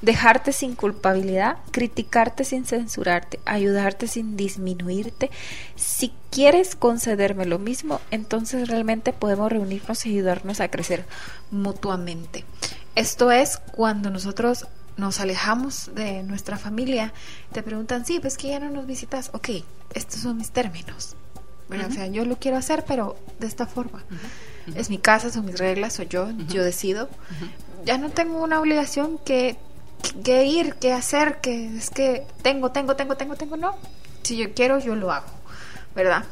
dejarte sin culpabilidad, criticarte sin censurarte, ayudarte sin disminuirte. Si quieres concederme lo mismo, entonces realmente podemos reunirnos y ayudarnos a crecer mutuamente. Esto es cuando nosotros nos alejamos de nuestra familia, te preguntan, sí, pues que ya no nos visitas, ok, estos son mis términos. Bueno, O sea, yo lo quiero hacer, pero de esta forma. Es mi casa, son mis reglas, soy yo, yo decido. Ya no tengo una obligación que, que ir, que hacer, que es que tengo, tengo, tengo, tengo, tengo, no. Si yo quiero, yo lo hago, ¿verdad?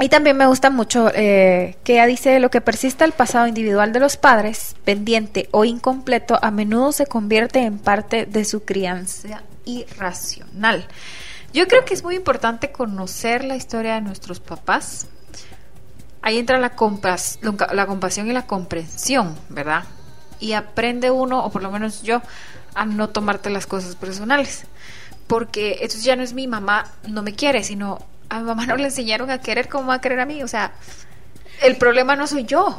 Y también me gusta mucho eh, que ella dice lo que persista el pasado individual de los padres, pendiente o incompleto, a menudo se convierte en parte de su crianza irracional. Yo creo que es muy importante conocer la historia de nuestros papás. Ahí entra la, la compasión y la comprensión, ¿verdad? Y aprende uno, o por lo menos yo, a no tomarte las cosas personales. Porque esto ya no es mi mamá, no me quiere, sino a mamá no le enseñaron a querer como a querer a mí. O sea, el problema no soy yo.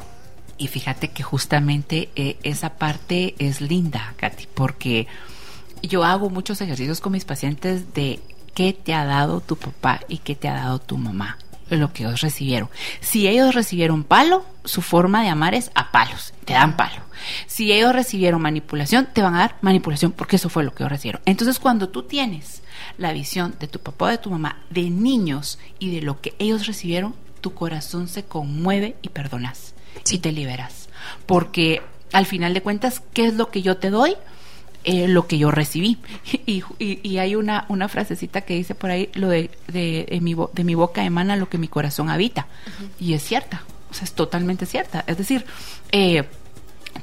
Y fíjate que justamente eh, esa parte es linda, Katy, porque yo hago muchos ejercicios con mis pacientes de qué te ha dado tu papá y qué te ha dado tu mamá lo que ellos recibieron. Si ellos recibieron palo, su forma de amar es a palos, te dan palo. Si ellos recibieron manipulación, te van a dar manipulación porque eso fue lo que ellos recibieron. Entonces, cuando tú tienes la visión de tu papá o de tu mamá, de niños y de lo que ellos recibieron, tu corazón se conmueve y perdonas y te liberas. Porque al final de cuentas, ¿qué es lo que yo te doy? Eh, lo que yo recibí. Y, y, hay una, una frasecita que dice por ahí, lo de, de, mi, de mi boca emana lo que mi corazón habita. Y es cierta, o sea, es totalmente cierta. Es decir, eh,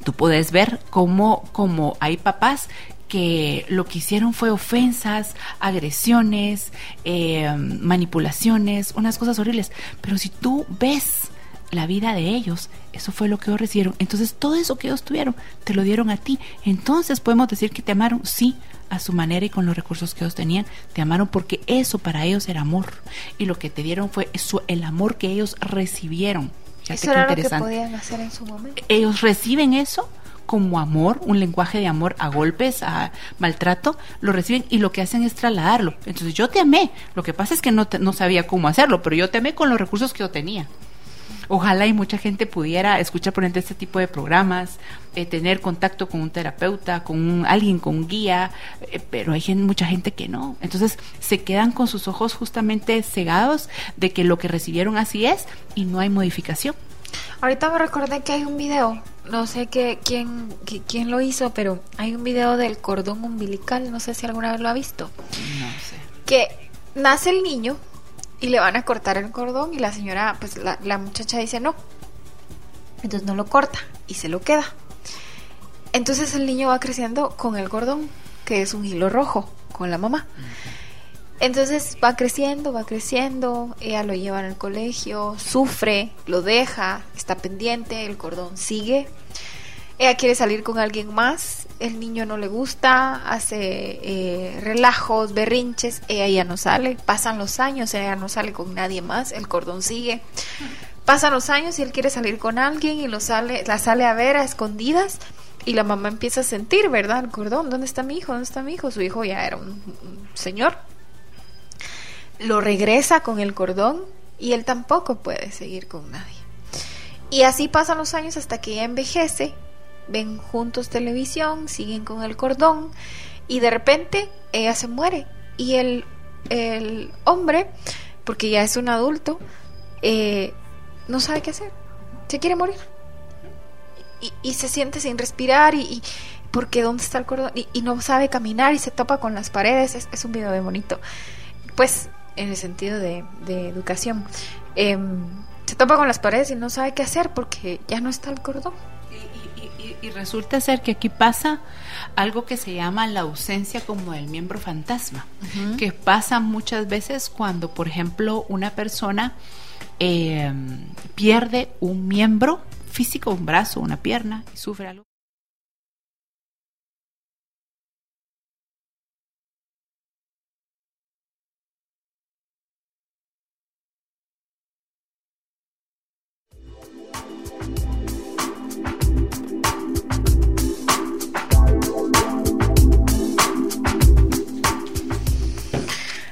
tú puedes ver cómo, cómo hay papás que lo que hicieron fue ofensas, agresiones, eh, manipulaciones, unas cosas horribles. Pero si tú ves la vida de ellos, eso fue lo que ellos recibieron. Entonces todo eso que ellos tuvieron, te lo dieron a ti. Entonces podemos decir que te amaron, sí, a su manera y con los recursos que ellos tenían, te amaron porque eso para ellos era amor. Y lo que te dieron fue eso, el amor que ellos recibieron. eso era lo que podían hacer en su momento. Ellos reciben eso como amor, un lenguaje de amor a golpes, a maltrato, lo reciben y lo que hacen es trasladarlo. Entonces yo te amé, lo que pasa es que no, no sabía cómo hacerlo, pero yo te amé con los recursos que yo tenía. Ojalá y mucha gente pudiera escuchar por ejemplo este tipo de programas, eh, tener contacto con un terapeuta, con alguien, con un guía, eh, pero hay mucha gente que no. Entonces se quedan con sus ojos justamente cegados de que lo que recibieron así es y no hay modificación. Ahorita me recordé que hay un video, no sé qué, quién, quién lo hizo, pero hay un video del cordón umbilical, no sé si alguna vez lo ha visto. No sé. Que nace el niño y le van a cortar el cordón y la señora, pues la, la muchacha dice no. Entonces no lo corta y se lo queda. Entonces el niño va creciendo con el cordón, que es un hilo rojo, con la mamá. Entonces va creciendo, va creciendo, ella lo lleva al colegio, sufre, lo deja, está pendiente, el cordón sigue. Ella quiere salir con alguien más, el niño no le gusta, hace eh, relajos, berrinches, ella ya no sale, pasan los años, ella no sale con nadie más, el cordón sigue. Pasan los años y él quiere salir con alguien y lo sale, la sale a ver a escondidas y la mamá empieza a sentir, ¿verdad? El cordón, ¿dónde está mi hijo? ¿Dónde está mi hijo? Su hijo ya era un señor lo regresa con el cordón y él tampoco puede seguir con nadie. Y así pasan los años hasta que ella envejece, ven juntos televisión, siguen con el cordón y de repente ella se muere y el, el hombre, porque ya es un adulto, eh, no sabe qué hacer, se quiere morir. Y, se siente sin respirar y, porque dónde está el cordón y, no sabe caminar y se topa con las paredes, es, es un video de bonito. Pues en el sentido de, educación. Em, se topa con las paredes y no sabe qué hacer porque ya no está el cordón. Y, resulta ser que aquí pasa algo que se llama la ausencia como del miembro fantasma, que pasa muchas veces cuando, por ejemplo, una persona em, pierde un miembro físico, un brazo, una pierna, y sufre algo.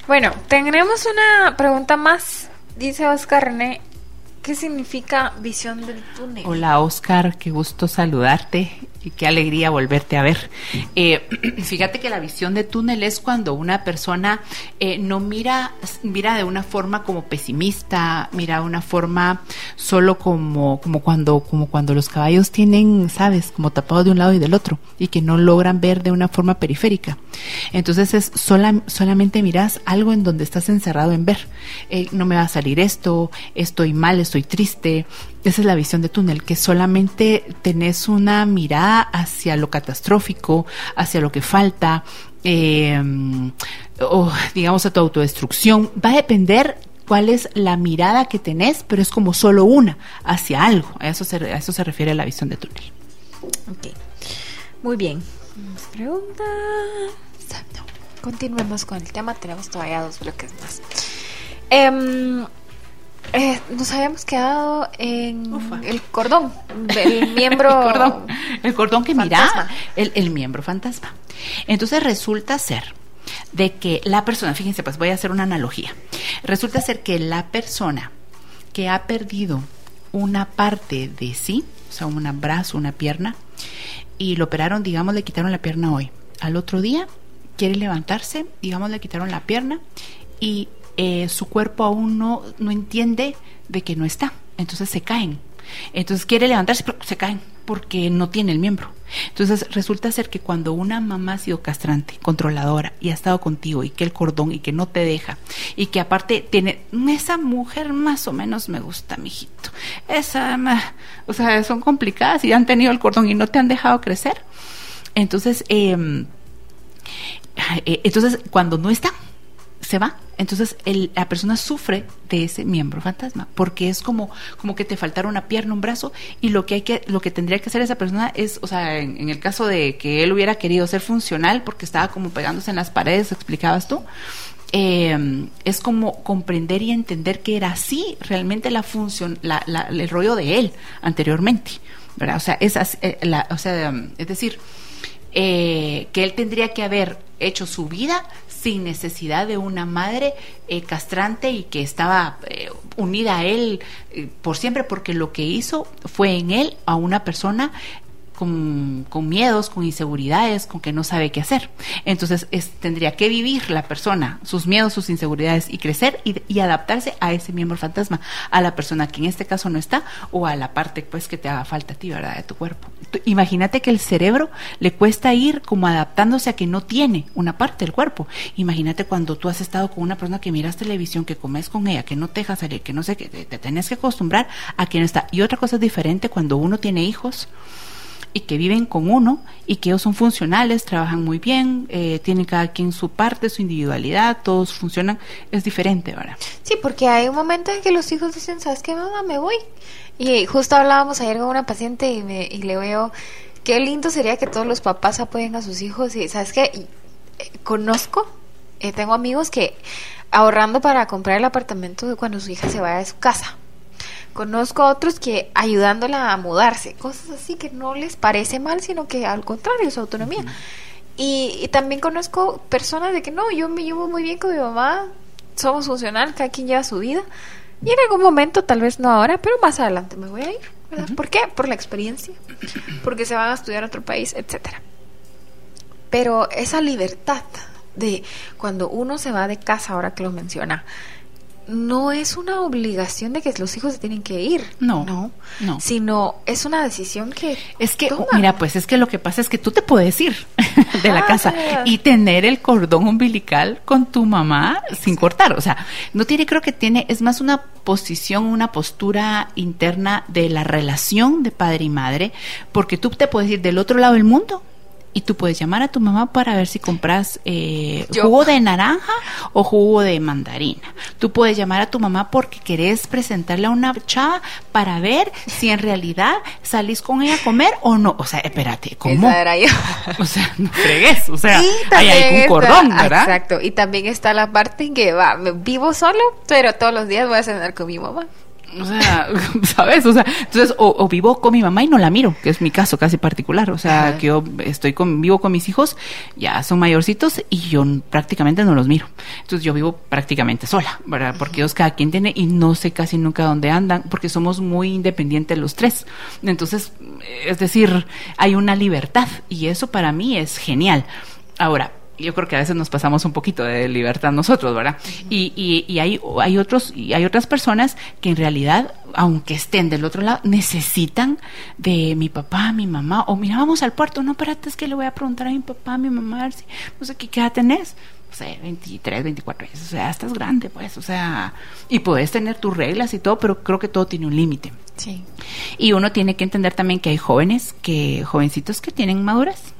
Bueno, tenemos una pregunta más. Dice Oscar René, ¿qué significa visión del túnel? Hola Oscar, qué gusto saludarte y qué alegría volverte a ver. Eh, fíjate que la visión de túnel es cuando una persona eh, no mira, mira de una forma como pesimista, mira de una forma solo como, como cuando, como cuando los caballos tienen, sabes, como tapados de un lado y del otro, y que no logran ver de una forma periférica. Entonces es sola, solamente miras algo en donde estás encerrado en ver. Eh, no me va a salir esto, estoy mal, estoy triste, esa es la visión de túnel, que solamente tenés una mirada hacia lo catastrófico, hacia lo que falta, eh, o digamos a tu autodestrucción. Va a depender cuál es la mirada que tenés, pero es como solo una hacia algo. A eso se, a eso se refiere la visión de túnel. Ok, muy bien. Pregunta. Continuemos con el tema, tenemos todavía dos bloques más. Eh, eh, nos habíamos quedado en el cordón, el miembro. el, cordón, el cordón que mira, el, el miembro fantasma. Entonces resulta ser de que la persona, fíjense, pues voy a hacer una analogía. Resulta ser que la persona que ha perdido una parte de sí, o sea, un brazo, una pierna, y lo operaron, digamos, le quitaron la pierna hoy. Al otro día quiere levantarse, digamos, le quitaron la pierna y eh, su cuerpo aún no, no entiende de que no está. Entonces se caen. Entonces quiere levantarse, pero se caen porque no tiene el miembro. Entonces resulta ser que cuando una mamá ha sido castrante, controladora y ha estado contigo y que el cordón y que no te deja y que aparte tiene esa mujer más o menos me gusta, mijito. Esa, o sea, son complicadas y han tenido el cordón y no te han dejado crecer. Entonces, em, eh, entonces cuando no está, se va. Entonces la persona sufre de ese miembro fantasma porque es como, como que te faltara una pierna, un brazo y lo que hay que, lo que tendría que hacer esa persona es, o sea, en, el caso de que él hubiera querido ser funcional porque estaba como pegándose en las paredes, explicabas tú, eh, es como comprender y entender que era así realmente la función, la, el rollo de él anteriormente, ¿verdad? O sea, es, eh, la, o sea, es decir, eh, que él tendría que haber hecho su vida sin necesidad de una madre eh, castrante y que estaba eh, unida a él eh, por siempre, porque lo que hizo fue en él a una persona con, miedos, con inseguridades, con que no sabe qué hacer. Entonces es, tendría que vivir la persona sus miedos, sus inseguridades y crecer y, adaptarse a ese miembro fantasma, a la persona que en este caso no está o a la parte pues que te haga falta a ti, ¿verdad? De tu cuerpo. Imagínate que el cerebro le cuesta ir como adaptándose a que no tiene una parte del cuerpo. Imagínate cuando tú has estado con una persona que miras televisión, que comes con ella, que no te deja salir, que no sé, que te, te tenés que acostumbrar a que no está. Y otra cosa es diferente cuando uno tiene hijos y que viven con uno y que ellos son funcionales, trabajan muy bien, eh, tienen cada quien su parte, su individualidad, todos funcionan, es diferente, ¿verdad? Sí, porque hay un momento en que los hijos dicen, ¿sabes qué, mamá? Me voy. Y justo hablábamos ayer con una paciente y, me, y le veo, qué lindo sería que todos los papás apoyen a sus hijos y, ¿sabes qué? Eh, conozco, eh, tengo amigos que ahorrando para comprar el apartamento cuando su hija se vaya de su casa Conozco otros que ayudándola a mudarse, cosas así que no les parece mal, sino que al contrario, su autonomía. y, también conozco personas de que no, yo me llevo muy bien con mi mamá, somos funcionales, cada quien lleva su vida. Y en algún momento, tal vez no ahora, pero más adelante me voy a ir. ¿verdad? ¿Por qué? Por la experiencia, porque se van a estudiar a otro país, etcétera. Pero esa libertad de cuando uno se va de casa, ahora que lo menciona, no es una obligación de que los hijos se tienen que ir. No, no, no. Sino es una decisión que. Es que, mira, pues es que lo que pasa es que tú te puedes ir de la casa y tener el cordón umbilical con tu mamá sin cortar. O sea, no tiene, creo que tiene, es más una posición, una postura interna de la relación de padre y madre, porque tú te puedes ir del otro lado del mundo y tú puedes llamar a tu mamá para ver si compras eh, jugo de naranja o jugo de mandarina. Tú puedes llamar a tu mamá porque querés presentarle a una chava para ver si en realidad salís con ella a comer o no. O sea, espérate, ¿cómo? era yo. O sea, no fregues, o sea, hay un cordón, ¿verdad? Exacto, y también está la parte en que va, vivo solo, pero todos los días voy a cenar con mi mamá. O sea, ¿sabes? O sea, entonces, o, vivo con mi mamá y no la miro, que es mi caso casi particular. O sea, que yo estoy con, vivo con mis hijos, ya son mayorcitos y yo prácticamente no los miro. Entonces, yo vivo prácticamente sola, ¿verdad? Porque ellos cada quien tiene y no sé casi nunca dónde andan, porque somos muy independientes los tres. Entonces, es decir, hay una libertad y eso para mí es genial. Ahora, yo creo que a veces nos pasamos un poquito de libertad nosotros, ¿verdad? y, y, y, hay, hay, otros, y hay otras personas que en realidad, aunque estén del otro lado, necesitan de mi papá, mi mamá, o mira, vamos al puerto, no, espérate, es que le voy a preguntar a mi papá, a mi mamá, a ver si, no sé, ¿qué, edad tenés? No sé, 23, 24 años, o sea, estás grande, pues, o sea, y puedes tener tus reglas y todo, pero creo que todo tiene un límite. Sí. Y uno tiene que entender también que hay jóvenes, que jovencitos que tienen madurez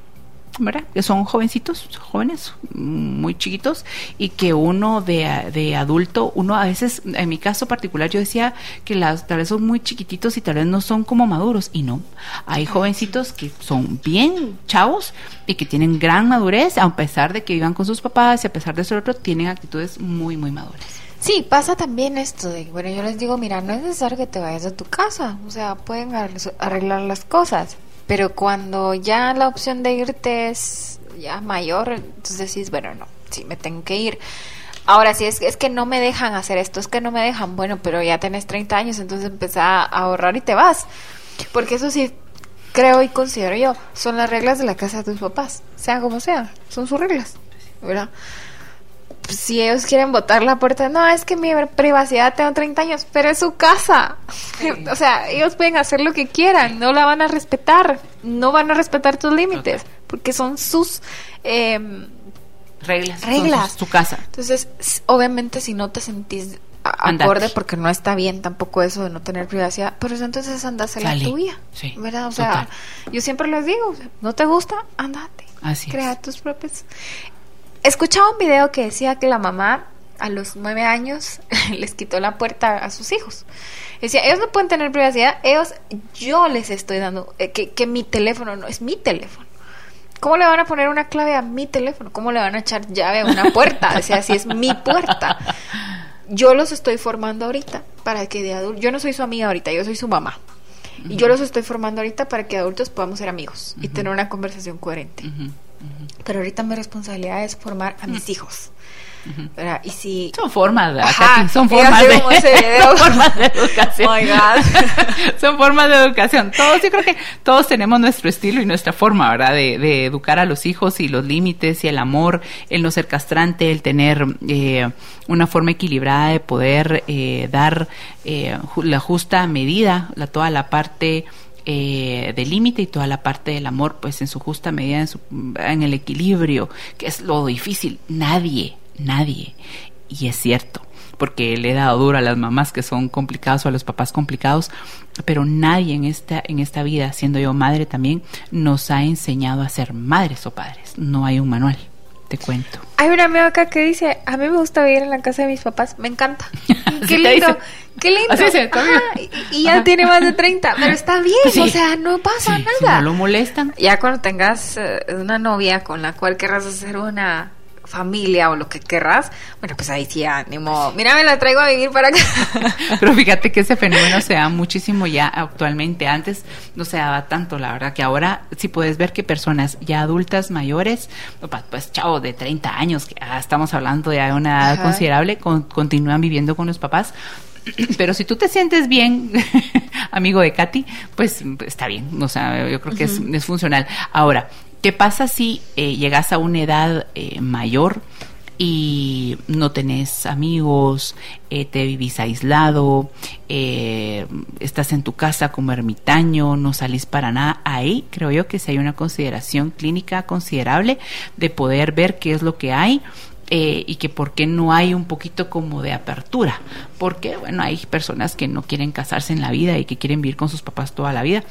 ¿verdad? Que son jovencitos, jóvenes, muy chiquitos, y que uno de, de, adulto, uno a veces, en mi caso particular, yo decía que las, tal vez son muy chiquititos y tal vez no son como maduros, y no. Hay jovencitos que son bien chavos y que tienen gran madurez, a pesar de que vivan con sus papás y a pesar de ser otro, tienen actitudes muy, muy maduras. Sí, pasa también esto de, bueno, yo les digo, mira, no es necesario que te vayas a tu casa, o sea, pueden arreglar las cosas, pero cuando ya la opción de irte es ya mayor, entonces decís, bueno, no, sí, me tengo que ir. Ahora, si es, es que no me dejan hacer esto, es que no me dejan, bueno, pero ya tenés 30 años, entonces empezá a ahorrar y te vas. Porque eso sí, creo y considero yo, son las reglas de la casa de tus papás, sea como sea, son sus reglas, ¿verdad? Si ellos quieren botar la puerta, no, es que mi privacidad tengo 30 años, pero es su casa. o sea, ellos pueden hacer lo que quieran, no la van a respetar, no van a respetar tus límites, porque son sus em, reglas, reglas. su casa. Entonces, obviamente si no te sentís acorde porque no está bien tampoco eso de no tener privacidad, pero entonces andas a la tuya, ¿verdad? O sea, yo siempre les digo, no te gusta, andate. Así Crea tus propios escuchaba un video que decía que la mamá a los nueve años les quitó la puerta a sus hijos. Decía, ellos no pueden tener privacidad, ellos, yo les estoy dando, eh, que, que mi teléfono no es mi teléfono. ¿Cómo le van a poner una clave a mi teléfono? ¿Cómo le van a echar llave a una puerta? O sea, si es mi puerta. Yo los estoy formando ahorita para que de adultos, yo no soy su amiga ahorita, yo soy su mamá. Y yo los estoy formando ahorita para que adultos podamos ser amigos y tener una conversación coherente. Pero ahorita mi responsabilidad es formar a mis hijos. Y si... Son formas, de, son formas de, son formas de educación. Oh son formas de educación. Todos, yo creo que todos tenemos nuestro estilo y nuestra forma, ¿verdad? De, educar a los hijos y los límites y el amor, el no ser castrante, el tener eh, una forma equilibrada de poder eh, dar eh, la justa medida, la, toda la parte eh, del límite y toda la parte del amor, pues en su justa medida, en, su, en el equilibrio, que es lo difícil. Nadie, nadie, y es cierto, porque le he dado duro a las mamás que son complicadas o a los papás complicados, pero nadie en esta, en esta vida, siendo yo madre también, nos ha enseñado a ser madres o padres. No hay un manual te cuento. Hay una amiga acá que dice, a mí me gusta vivir en la casa de mis papás, me encanta. qué lindo, qué lindo. y, ya tiene más de 30, pero está bien, o sea, no pasa nada. no lo molestan. Ya cuando tengas eh, una novia con la cual querrás hacer una familia o lo que querrás, bueno, pues ahí sí ánimo. Mira, me la traigo a vivir para acá. Pero fíjate que ese fenómeno se da muchísimo ya actualmente. Antes no se daba tanto, la verdad, que ahora sí puedes ver que personas ya adultas mayores, pues chavos de 30 años, que estamos hablando de una edad considerable, continúan viviendo con los papás. Pero si tú te sientes bien, amigo de Katy, pues está bien. O sea, yo creo que es, es funcional. Ahora, ¿Qué pasa si eh, llegas a una edad eh, mayor y no tenés amigos, eh, te vivís aislado, estás en tu casa como ermitaño, no salís para nada? Ahí creo yo que si hay una consideración clínica considerable de poder ver qué es lo que hay y que por qué no hay un poquito como de apertura. Porque, bueno, hay personas que no quieren casarse en la vida y que quieren vivir con sus papás toda la vida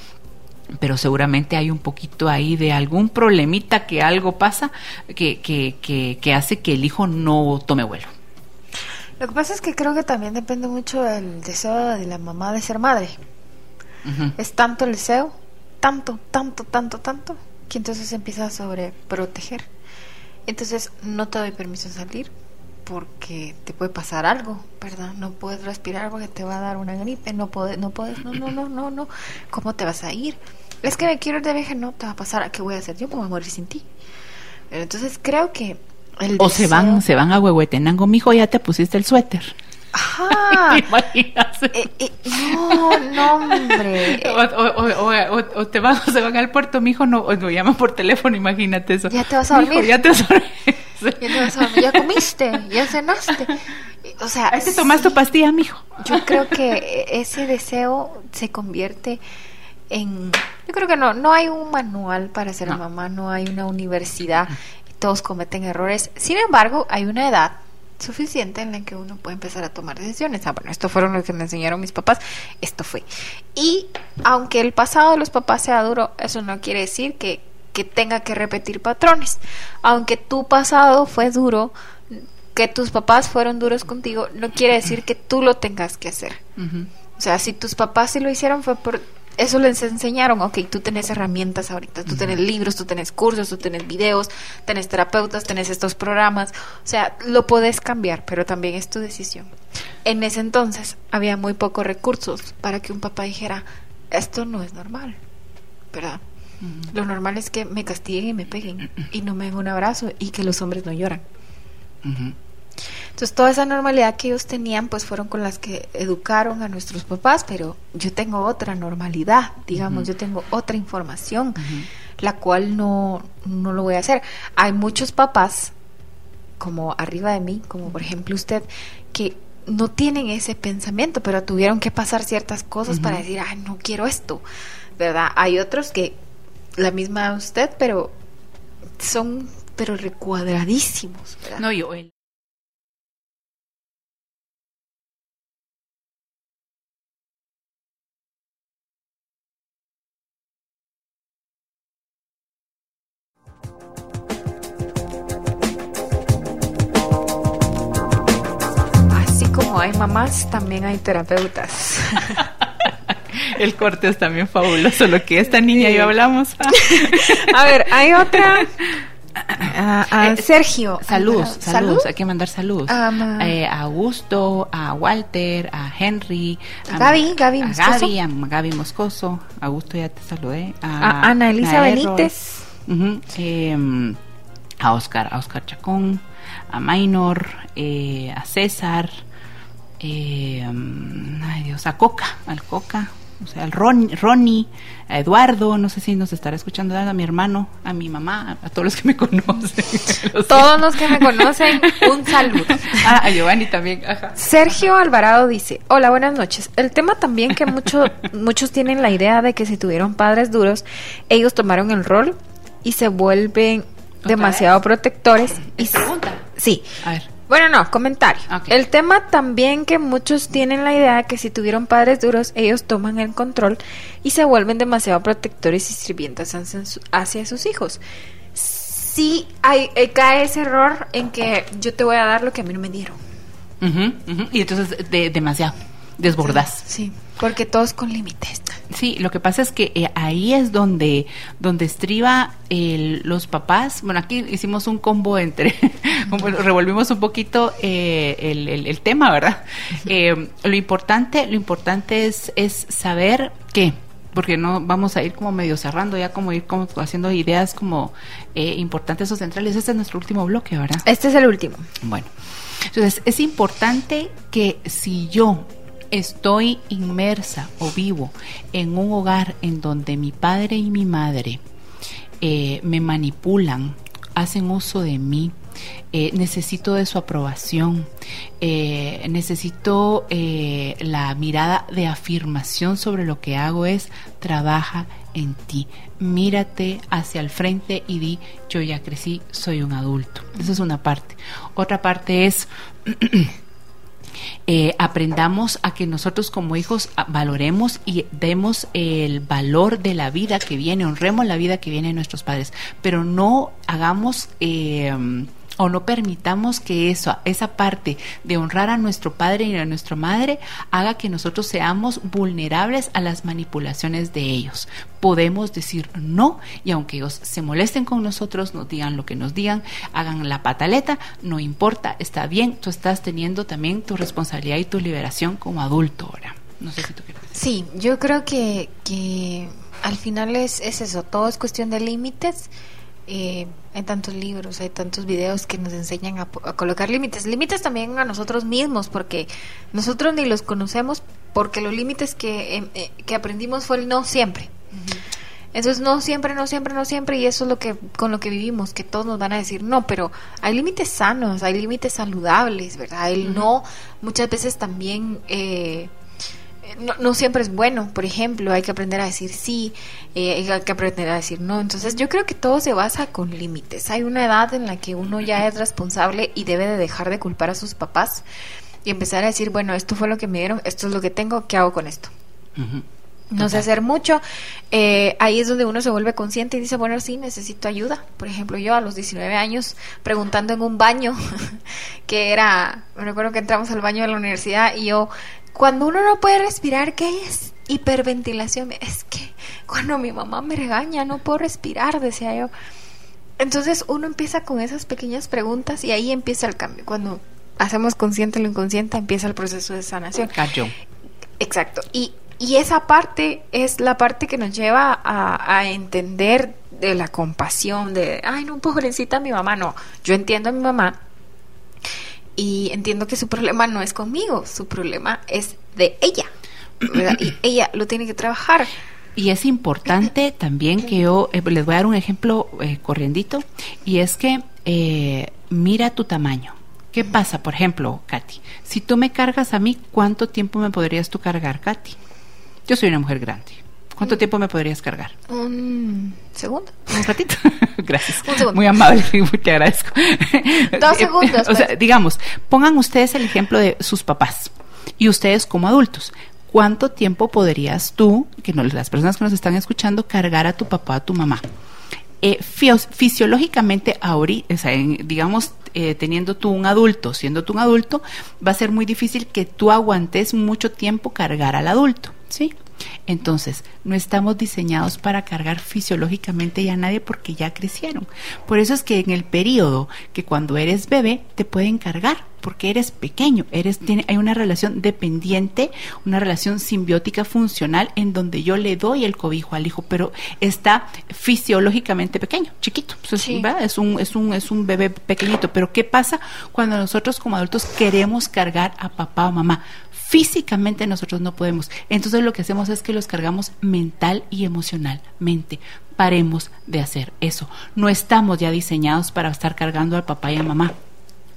pero seguramente hay un poquito ahí de algún problemita que algo pasa que, que, que, hace que el hijo no tome vuelo. Lo que pasa es que creo que también depende mucho del deseo de la mamá de ser madre. Es tanto el deseo, tanto, tanto, tanto, tanto, que entonces empieza a sobreproteger. Entonces no te doy permiso de salir porque te puede pasar algo, ¿verdad? No puedes respirar porque te va a dar una gripe, no puedes, no puedes, no, no, no, no, no. ¿Cómo te vas a ir? es que me quiero ir de viaje, no te va a pasar, ¿qué voy a hacer? Yo como a morir sin ti. Entonces creo que el o se van, se van a Huehuetenango, mijo, ya te pusiste el suéter. Ajá. Eh, eh, no, no, hombre. O, te van, o se van al puerto, mijo, no, o lo llaman por teléfono, imagínate eso. Ya te vas a dormir. ya te vas a dormir. Ya te vas a dormir, ya comiste, ya cenaste. O sea, Ahí te tomas tu pastilla, mijo. Yo creo que ese deseo se convierte yo creo que no, no hay un manual para ser mamá, no hay una universidad, todos cometen errores. Sin embargo, hay una edad suficiente en la que uno puede empezar a tomar decisiones. Ah, bueno, esto fueron lo que me enseñaron mis papás, esto fue. Y aunque el pasado de los papás sea duro, eso no quiere decir que, que tenga que repetir patrones. Aunque tu pasado fue duro, que tus papás fueron duros contigo, no quiere decir que tú lo tengas que hacer. O sea, si tus papás sí lo hicieron fue por eso les enseñaron, ok, tú tenés herramientas ahorita, tú tenés libros, tú tenés cursos, tú tenés videos, tenés terapeutas, tenés estos programas, o sea, lo podés cambiar, pero también es tu decisión. En ese entonces había muy pocos recursos para que un papá dijera, esto no es normal, ¿verdad? Lo normal es que me castiguen y me peguen y no me den un abrazo y que los hombres no lloran. Entonces, toda esa normalidad que ellos tenían, pues fueron con las que educaron a nuestros papás, pero yo tengo otra normalidad, digamos, yo tengo otra información, la cual no, no lo voy a hacer. Hay muchos papás, como arriba de mí, como por ejemplo usted, que no tienen ese pensamiento, pero tuvieron que pasar ciertas cosas para decir, ay, no quiero esto, ¿verdad? Hay otros que, la misma usted, pero son, pero recuadradísimos, ¿verdad? No, yo, él. Hay mamás, también hay terapeutas. El corte es también fabuloso, lo que esta niña y yo hablamos. A ver, hay otra. Ah, ah, Eh, Sergio. Salud, Ah, salud, hay que mandar salud. Ah, Eh, a Augusto, a Walter, a Henry, A Gaby, Gaby a Moscoso. Gaby, a Gaby Moscoso, Augusto ya te saludé, A Ana Elisa Benítez. em, a Oscar, a Oscar Chacón, a Maynor, eh, a César, eh, ay Dios, a Coca, al Coca, o sea, al Ron, Ronnie, a Eduardo, no sé si nos estará escuchando, a mi hermano, a mi mamá, a todos los que me conocen. Lo Todos los que me conocen, un saludo. Ah, a Giovanni también, ajá. Sergio Alvarado dice, hola, buenas noches. El tema también que mucho- muchos tienen la idea de que si tuvieron padres duros, ellos tomaron el rol y se vuelven demasiado protectores. Y ¿Es pregunta? Sí. A ver. Bueno, no, comentario. El tema también que muchos tienen la idea de que si tuvieron padres duros, ellos toman el control y se vuelven demasiado protectores y sirvientas hacia, su- hacia sus hijos. Sí, hay, eh, cae ese error en que yo te voy a dar lo que a mí no me dieron. Y entonces, de, demasiado, desbordás. Sí, porque todos con límites. Sí, lo que pasa es que eh, ahí es donde, donde estriba el- los papás. Bueno, aquí hicimos un combo entre, bueno, revolvimos un poquito eh, el, el- el tema, ¿verdad? Eh, lo importante, lo importante es, es saber qué, porque no vamos a ir como medio cerrando, ya como ir como haciendo ideas como eh, importantes o centrales. Este es nuestro último bloque, ¿verdad? Este es el último. Bueno, entonces es importante que si yo estoy inmersa o vivo en un hogar en donde mi padre y mi madre eh, me manipulan, hacen uso de mí, eh, necesito de su aprobación, eh, necesito la mirada de afirmación sobre lo que hago es trabaja en ti, mírate hacia el frente y di yo ya crecí, soy un adulto. Esa es una parte. Otra parte es eh, aprendamos a que nosotros como hijos a- valoremos y demos el valor de la vida que viene, honremos la vida que viene de nuestros padres, pero no hagamos eh, o no permitamos que eso, esa parte de honrar a nuestro padre y a nuestra madre haga que nosotros seamos vulnerables a las manipulaciones de ellos. Podemos decir no y aunque ellos se molesten con nosotros, nos digan lo que nos digan, hagan la pataleta, no importa, está bien, tú estás teniendo también tu responsabilidad y tu liberación como adulto ahora. No sé si tú quieres. Sí, yo creo que, que al final es, es eso, todo es cuestión de límites. Eh, hay tantos libros, hay tantos videos que nos enseñan a, colocar límites. Límites también a nosotros mismos, porque nosotros ni los conocemos, porque los límites que, em, eh, que aprendimos fue el no siempre. Entonces no siempre, no siempre, no siempre, y eso es lo que con lo que vivimos, que todos nos van a decir no, pero hay límites sanos, hay límites saludables, ¿verdad? El no muchas veces también eh, no, no siempre es bueno, por ejemplo, hay que aprender a decir sí, eh, hay que aprender a decir no. Entonces yo creo que todo se basa con límites. Hay una edad en la que uno ya es responsable y debe de dejar de culpar a sus papás y empezar a decir, bueno, esto fue lo que me dieron, esto es lo que tengo, ¿qué hago con esto? Ujú. No sé hacer mucho. Eh, ahí es donde uno se vuelve consciente y dice, bueno, sí, necesito ayuda. Por ejemplo, yo a los 19 años, preguntando en un baño, que era, me recuerdo que entramos al baño de la universidad y yo, cuando uno no puede respirar, ¿qué es? Hiperventilación. Es que cuando mi mamá me regaña, no puedo respirar, decía yo. Entonces uno empieza con esas pequeñas preguntas y ahí empieza el cambio. Cuando hacemos consciente lo inconsciente, empieza el proceso de sanación. Cayó. Exacto. Y, y esa parte es la parte que nos lleva a, a, entender de la compasión, de, ay, no, pobrecita mi mamá. No, yo entiendo a mi mamá y entiendo que su problema no es conmigo, su problema es de ella. ¿verdad? Y ella lo tiene que trabajar. Y es importante también que yo eh, les voy a dar un ejemplo eh, corriendito, y es que eh, mira tu tamaño. ¿Qué pasa, por ejemplo, Katy? Si tú me cargas a mí, ¿cuánto tiempo me podrías tú cargar, Katy? Yo soy una mujer grande. ¿Cuánto tiempo me podrías cargar? Un segundo. Un ratito. Gracias. Un segundo. Muy amable, te agradezco. Dos segundos. o sea, pues. digamos, pongan ustedes el ejemplo de sus papás y ustedes como adultos. ¿Cuánto tiempo podrías tú, que no, las personas que nos están escuchando, cargar a tu papá, a tu mamá? Eh, fisiológicamente, ahorita, o sea, en- digamos, eh, teniendo tú un adulto, siendo tú un adulto, va a ser muy difícil que tú aguantes mucho tiempo cargar al adulto, ¿sí? Entonces, no estamos diseñados para cargar fisiológicamente ya a nadie porque ya crecieron. Por eso es que en el periodo que cuando eres bebé te pueden cargar porque eres pequeño, eres tiene hay una relación dependiente, una relación simbiótica funcional en donde yo le doy el cobijo al hijo, pero está fisiológicamente pequeño, chiquito. Es un es un es un bebé pequeñito, pero ¿qué pasa cuando nosotros como adultos queremos cargar a papá o mamá? Físicamente nosotros no podemos. Entonces lo que hacemos es que los cargamos mental y emocionalmente. Paremos de hacer eso. No estamos ya diseñados para estar cargando al papá y a mamá.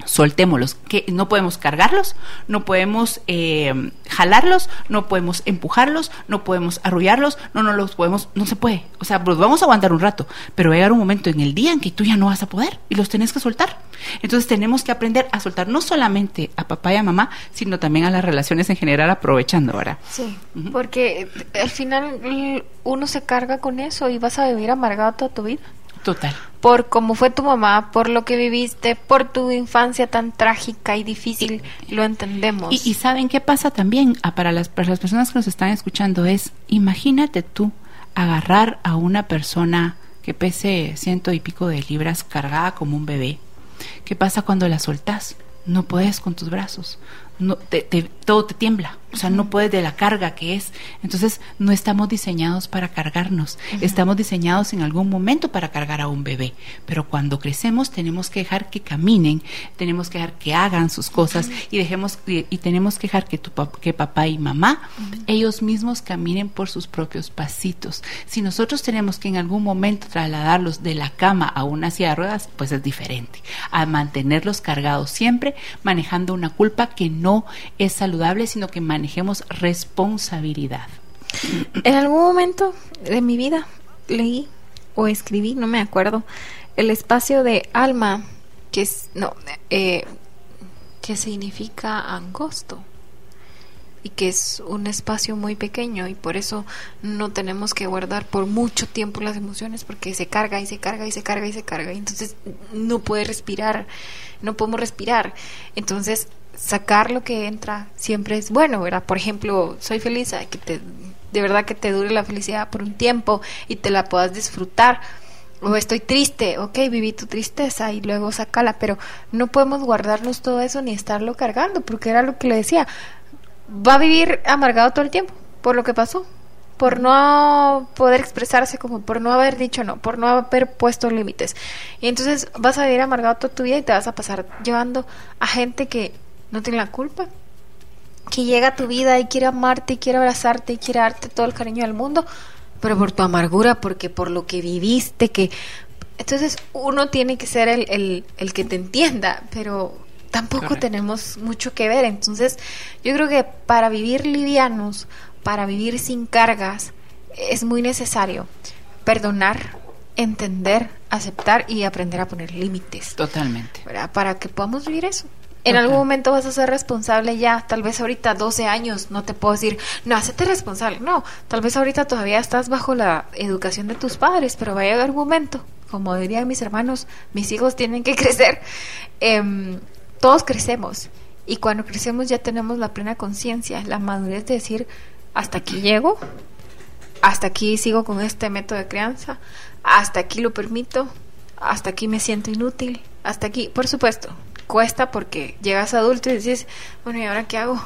Soltémoslos, que no podemos cargarlos, no podemos eh, jalarlos, no podemos empujarlos, no podemos arrullarlos, no, no los podemos, no se puede. O sea, los vamos a aguantar un rato, pero va a llegar un momento en el día en que tú ya no vas a poder y los tenés que soltar. Entonces tenemos que aprender a soltar no solamente a papá y a mamá, sino también a las relaciones en general, aprovechando, ¿verdad? Sí, porque eh, al final uno se carga con eso y vas a vivir amargado toda tu vida. Total. Por cómo fue tu mamá, por lo que viviste, por tu infancia tan trágica y difícil, lo entendemos. Y, y saben qué pasa también Ah, para las, para las personas que nos están escuchando es, imagínate tú agarrar a una persona que pese ciento y pico de libras cargada como un bebé. ¿Qué pasa cuando la soltás? No puedes con tus brazos. No, te- te- todo te tiembla. O sea, no puedes de la carga que es. Entonces, no estamos diseñados para cargarnos. Estamos diseñados en algún momento para cargar a un bebé. Pero cuando crecemos, tenemos que dejar que caminen, tenemos que dejar que hagan sus cosas y dejemos y, y tenemos que dejar que, tu, que papá y mamá ellos mismos caminen por sus propios pasitos. Si nosotros tenemos que en algún momento trasladarlos de la cama a una silla de ruedas, pues es diferente. A mantenerlos cargados siempre, manejando una culpa que no es saludable, sino que manejemos responsabilidad. En algún momento de mi vida leí o escribí, no me acuerdo, el espacio de alma, que es, no, eh, que significa angosto y que es un espacio muy pequeño y por eso no tenemos que guardar por mucho tiempo las emociones porque se carga y se carga y se carga y se carga y entonces no puede respirar, no podemos respirar. Entonces sacar lo que entra siempre es bueno, ¿verdad? Por ejemplo, soy feliz, que de verdad que te dure la felicidad por un tiempo y te la puedas disfrutar. O estoy triste, ok, viví tu tristeza y luego sacala, pero no podemos guardarnos todo eso ni estarlo cargando, porque era lo que le decía, va a vivir amargado todo el tiempo por lo que pasó, por no poder expresarse como por no haber dicho no, por no haber puesto límites. Y entonces vas a vivir amargado toda tu vida y te vas a pasar llevando a gente que no tiene la culpa, que llega a tu vida y quiere amarte y quiere abrazarte y quiere darte todo el cariño del mundo, pero por tu amargura, porque por lo que viviste, que... Entonces uno tiene que ser el, el, el que te entienda, pero tampoco Correcto. tenemos mucho que ver. Entonces yo creo que para vivir livianos, para vivir sin cargas, es muy necesario perdonar, entender, aceptar y aprender a poner límites. Totalmente. ¿verdad? Para que podamos vivir eso. En algún momento vas a ser responsable ya, tal vez ahorita 12 años, no te puedo decir, no, hacete responsable, no, tal vez ahorita todavía estás bajo la educación de tus padres, pero va a llegar un momento, como dirían mis hermanos, mis hijos tienen que crecer, em, todos crecemos y cuando crecemos ya tenemos la plena conciencia, la madurez de decir, hasta aquí llego, hasta aquí sigo con este método de crianza, hasta aquí lo permito, hasta aquí me siento inútil, hasta aquí, por supuesto, cuesta porque llegas adulto y dices, bueno, ¿y ahora qué hago?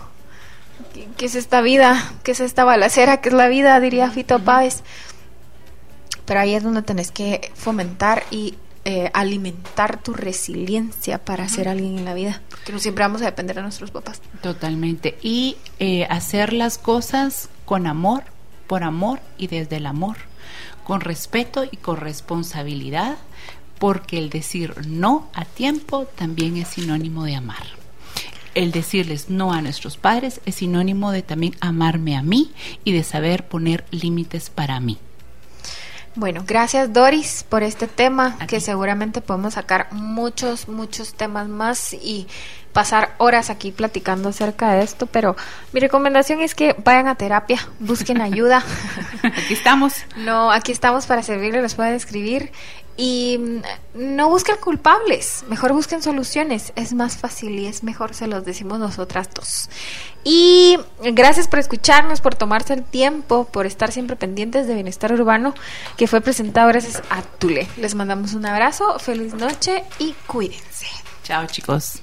¿Qué, es esta vida? ¿Qué es esta balacera? ¿Qué es la vida? Diría Fito Páez. Pero ahí es donde tenés que fomentar y eh, alimentar tu resiliencia para ser alguien en la vida, porque no siempre vamos a depender de nuestros papás. Totalmente. Y eh, hacer las cosas con amor, por amor y desde el amor, con respeto y con responsabilidad, porque el decir no a tiempo también es sinónimo de amar. El decirles no a nuestros padres es sinónimo de también amarme a mí y de saber poner límites para mí. Bueno, gracias Doris por este tema, que seguramente podemos sacar muchos, muchos temas más y pasar horas aquí platicando acerca de esto, pero mi recomendación es que vayan a terapia, busquen ayuda. aquí estamos. No, aquí estamos para servirles, les pueden escribir y mm, no busquen culpables, mejor busquen soluciones. Es más fácil y es mejor, se los decimos nosotras dos. Y gracias por escucharnos, por tomarse el tiempo, por estar siempre pendientes de Bienestar Urbano, que fue presentado gracias a Tule. Les mandamos un abrazo, feliz noche y cuídense. Chao, chicos.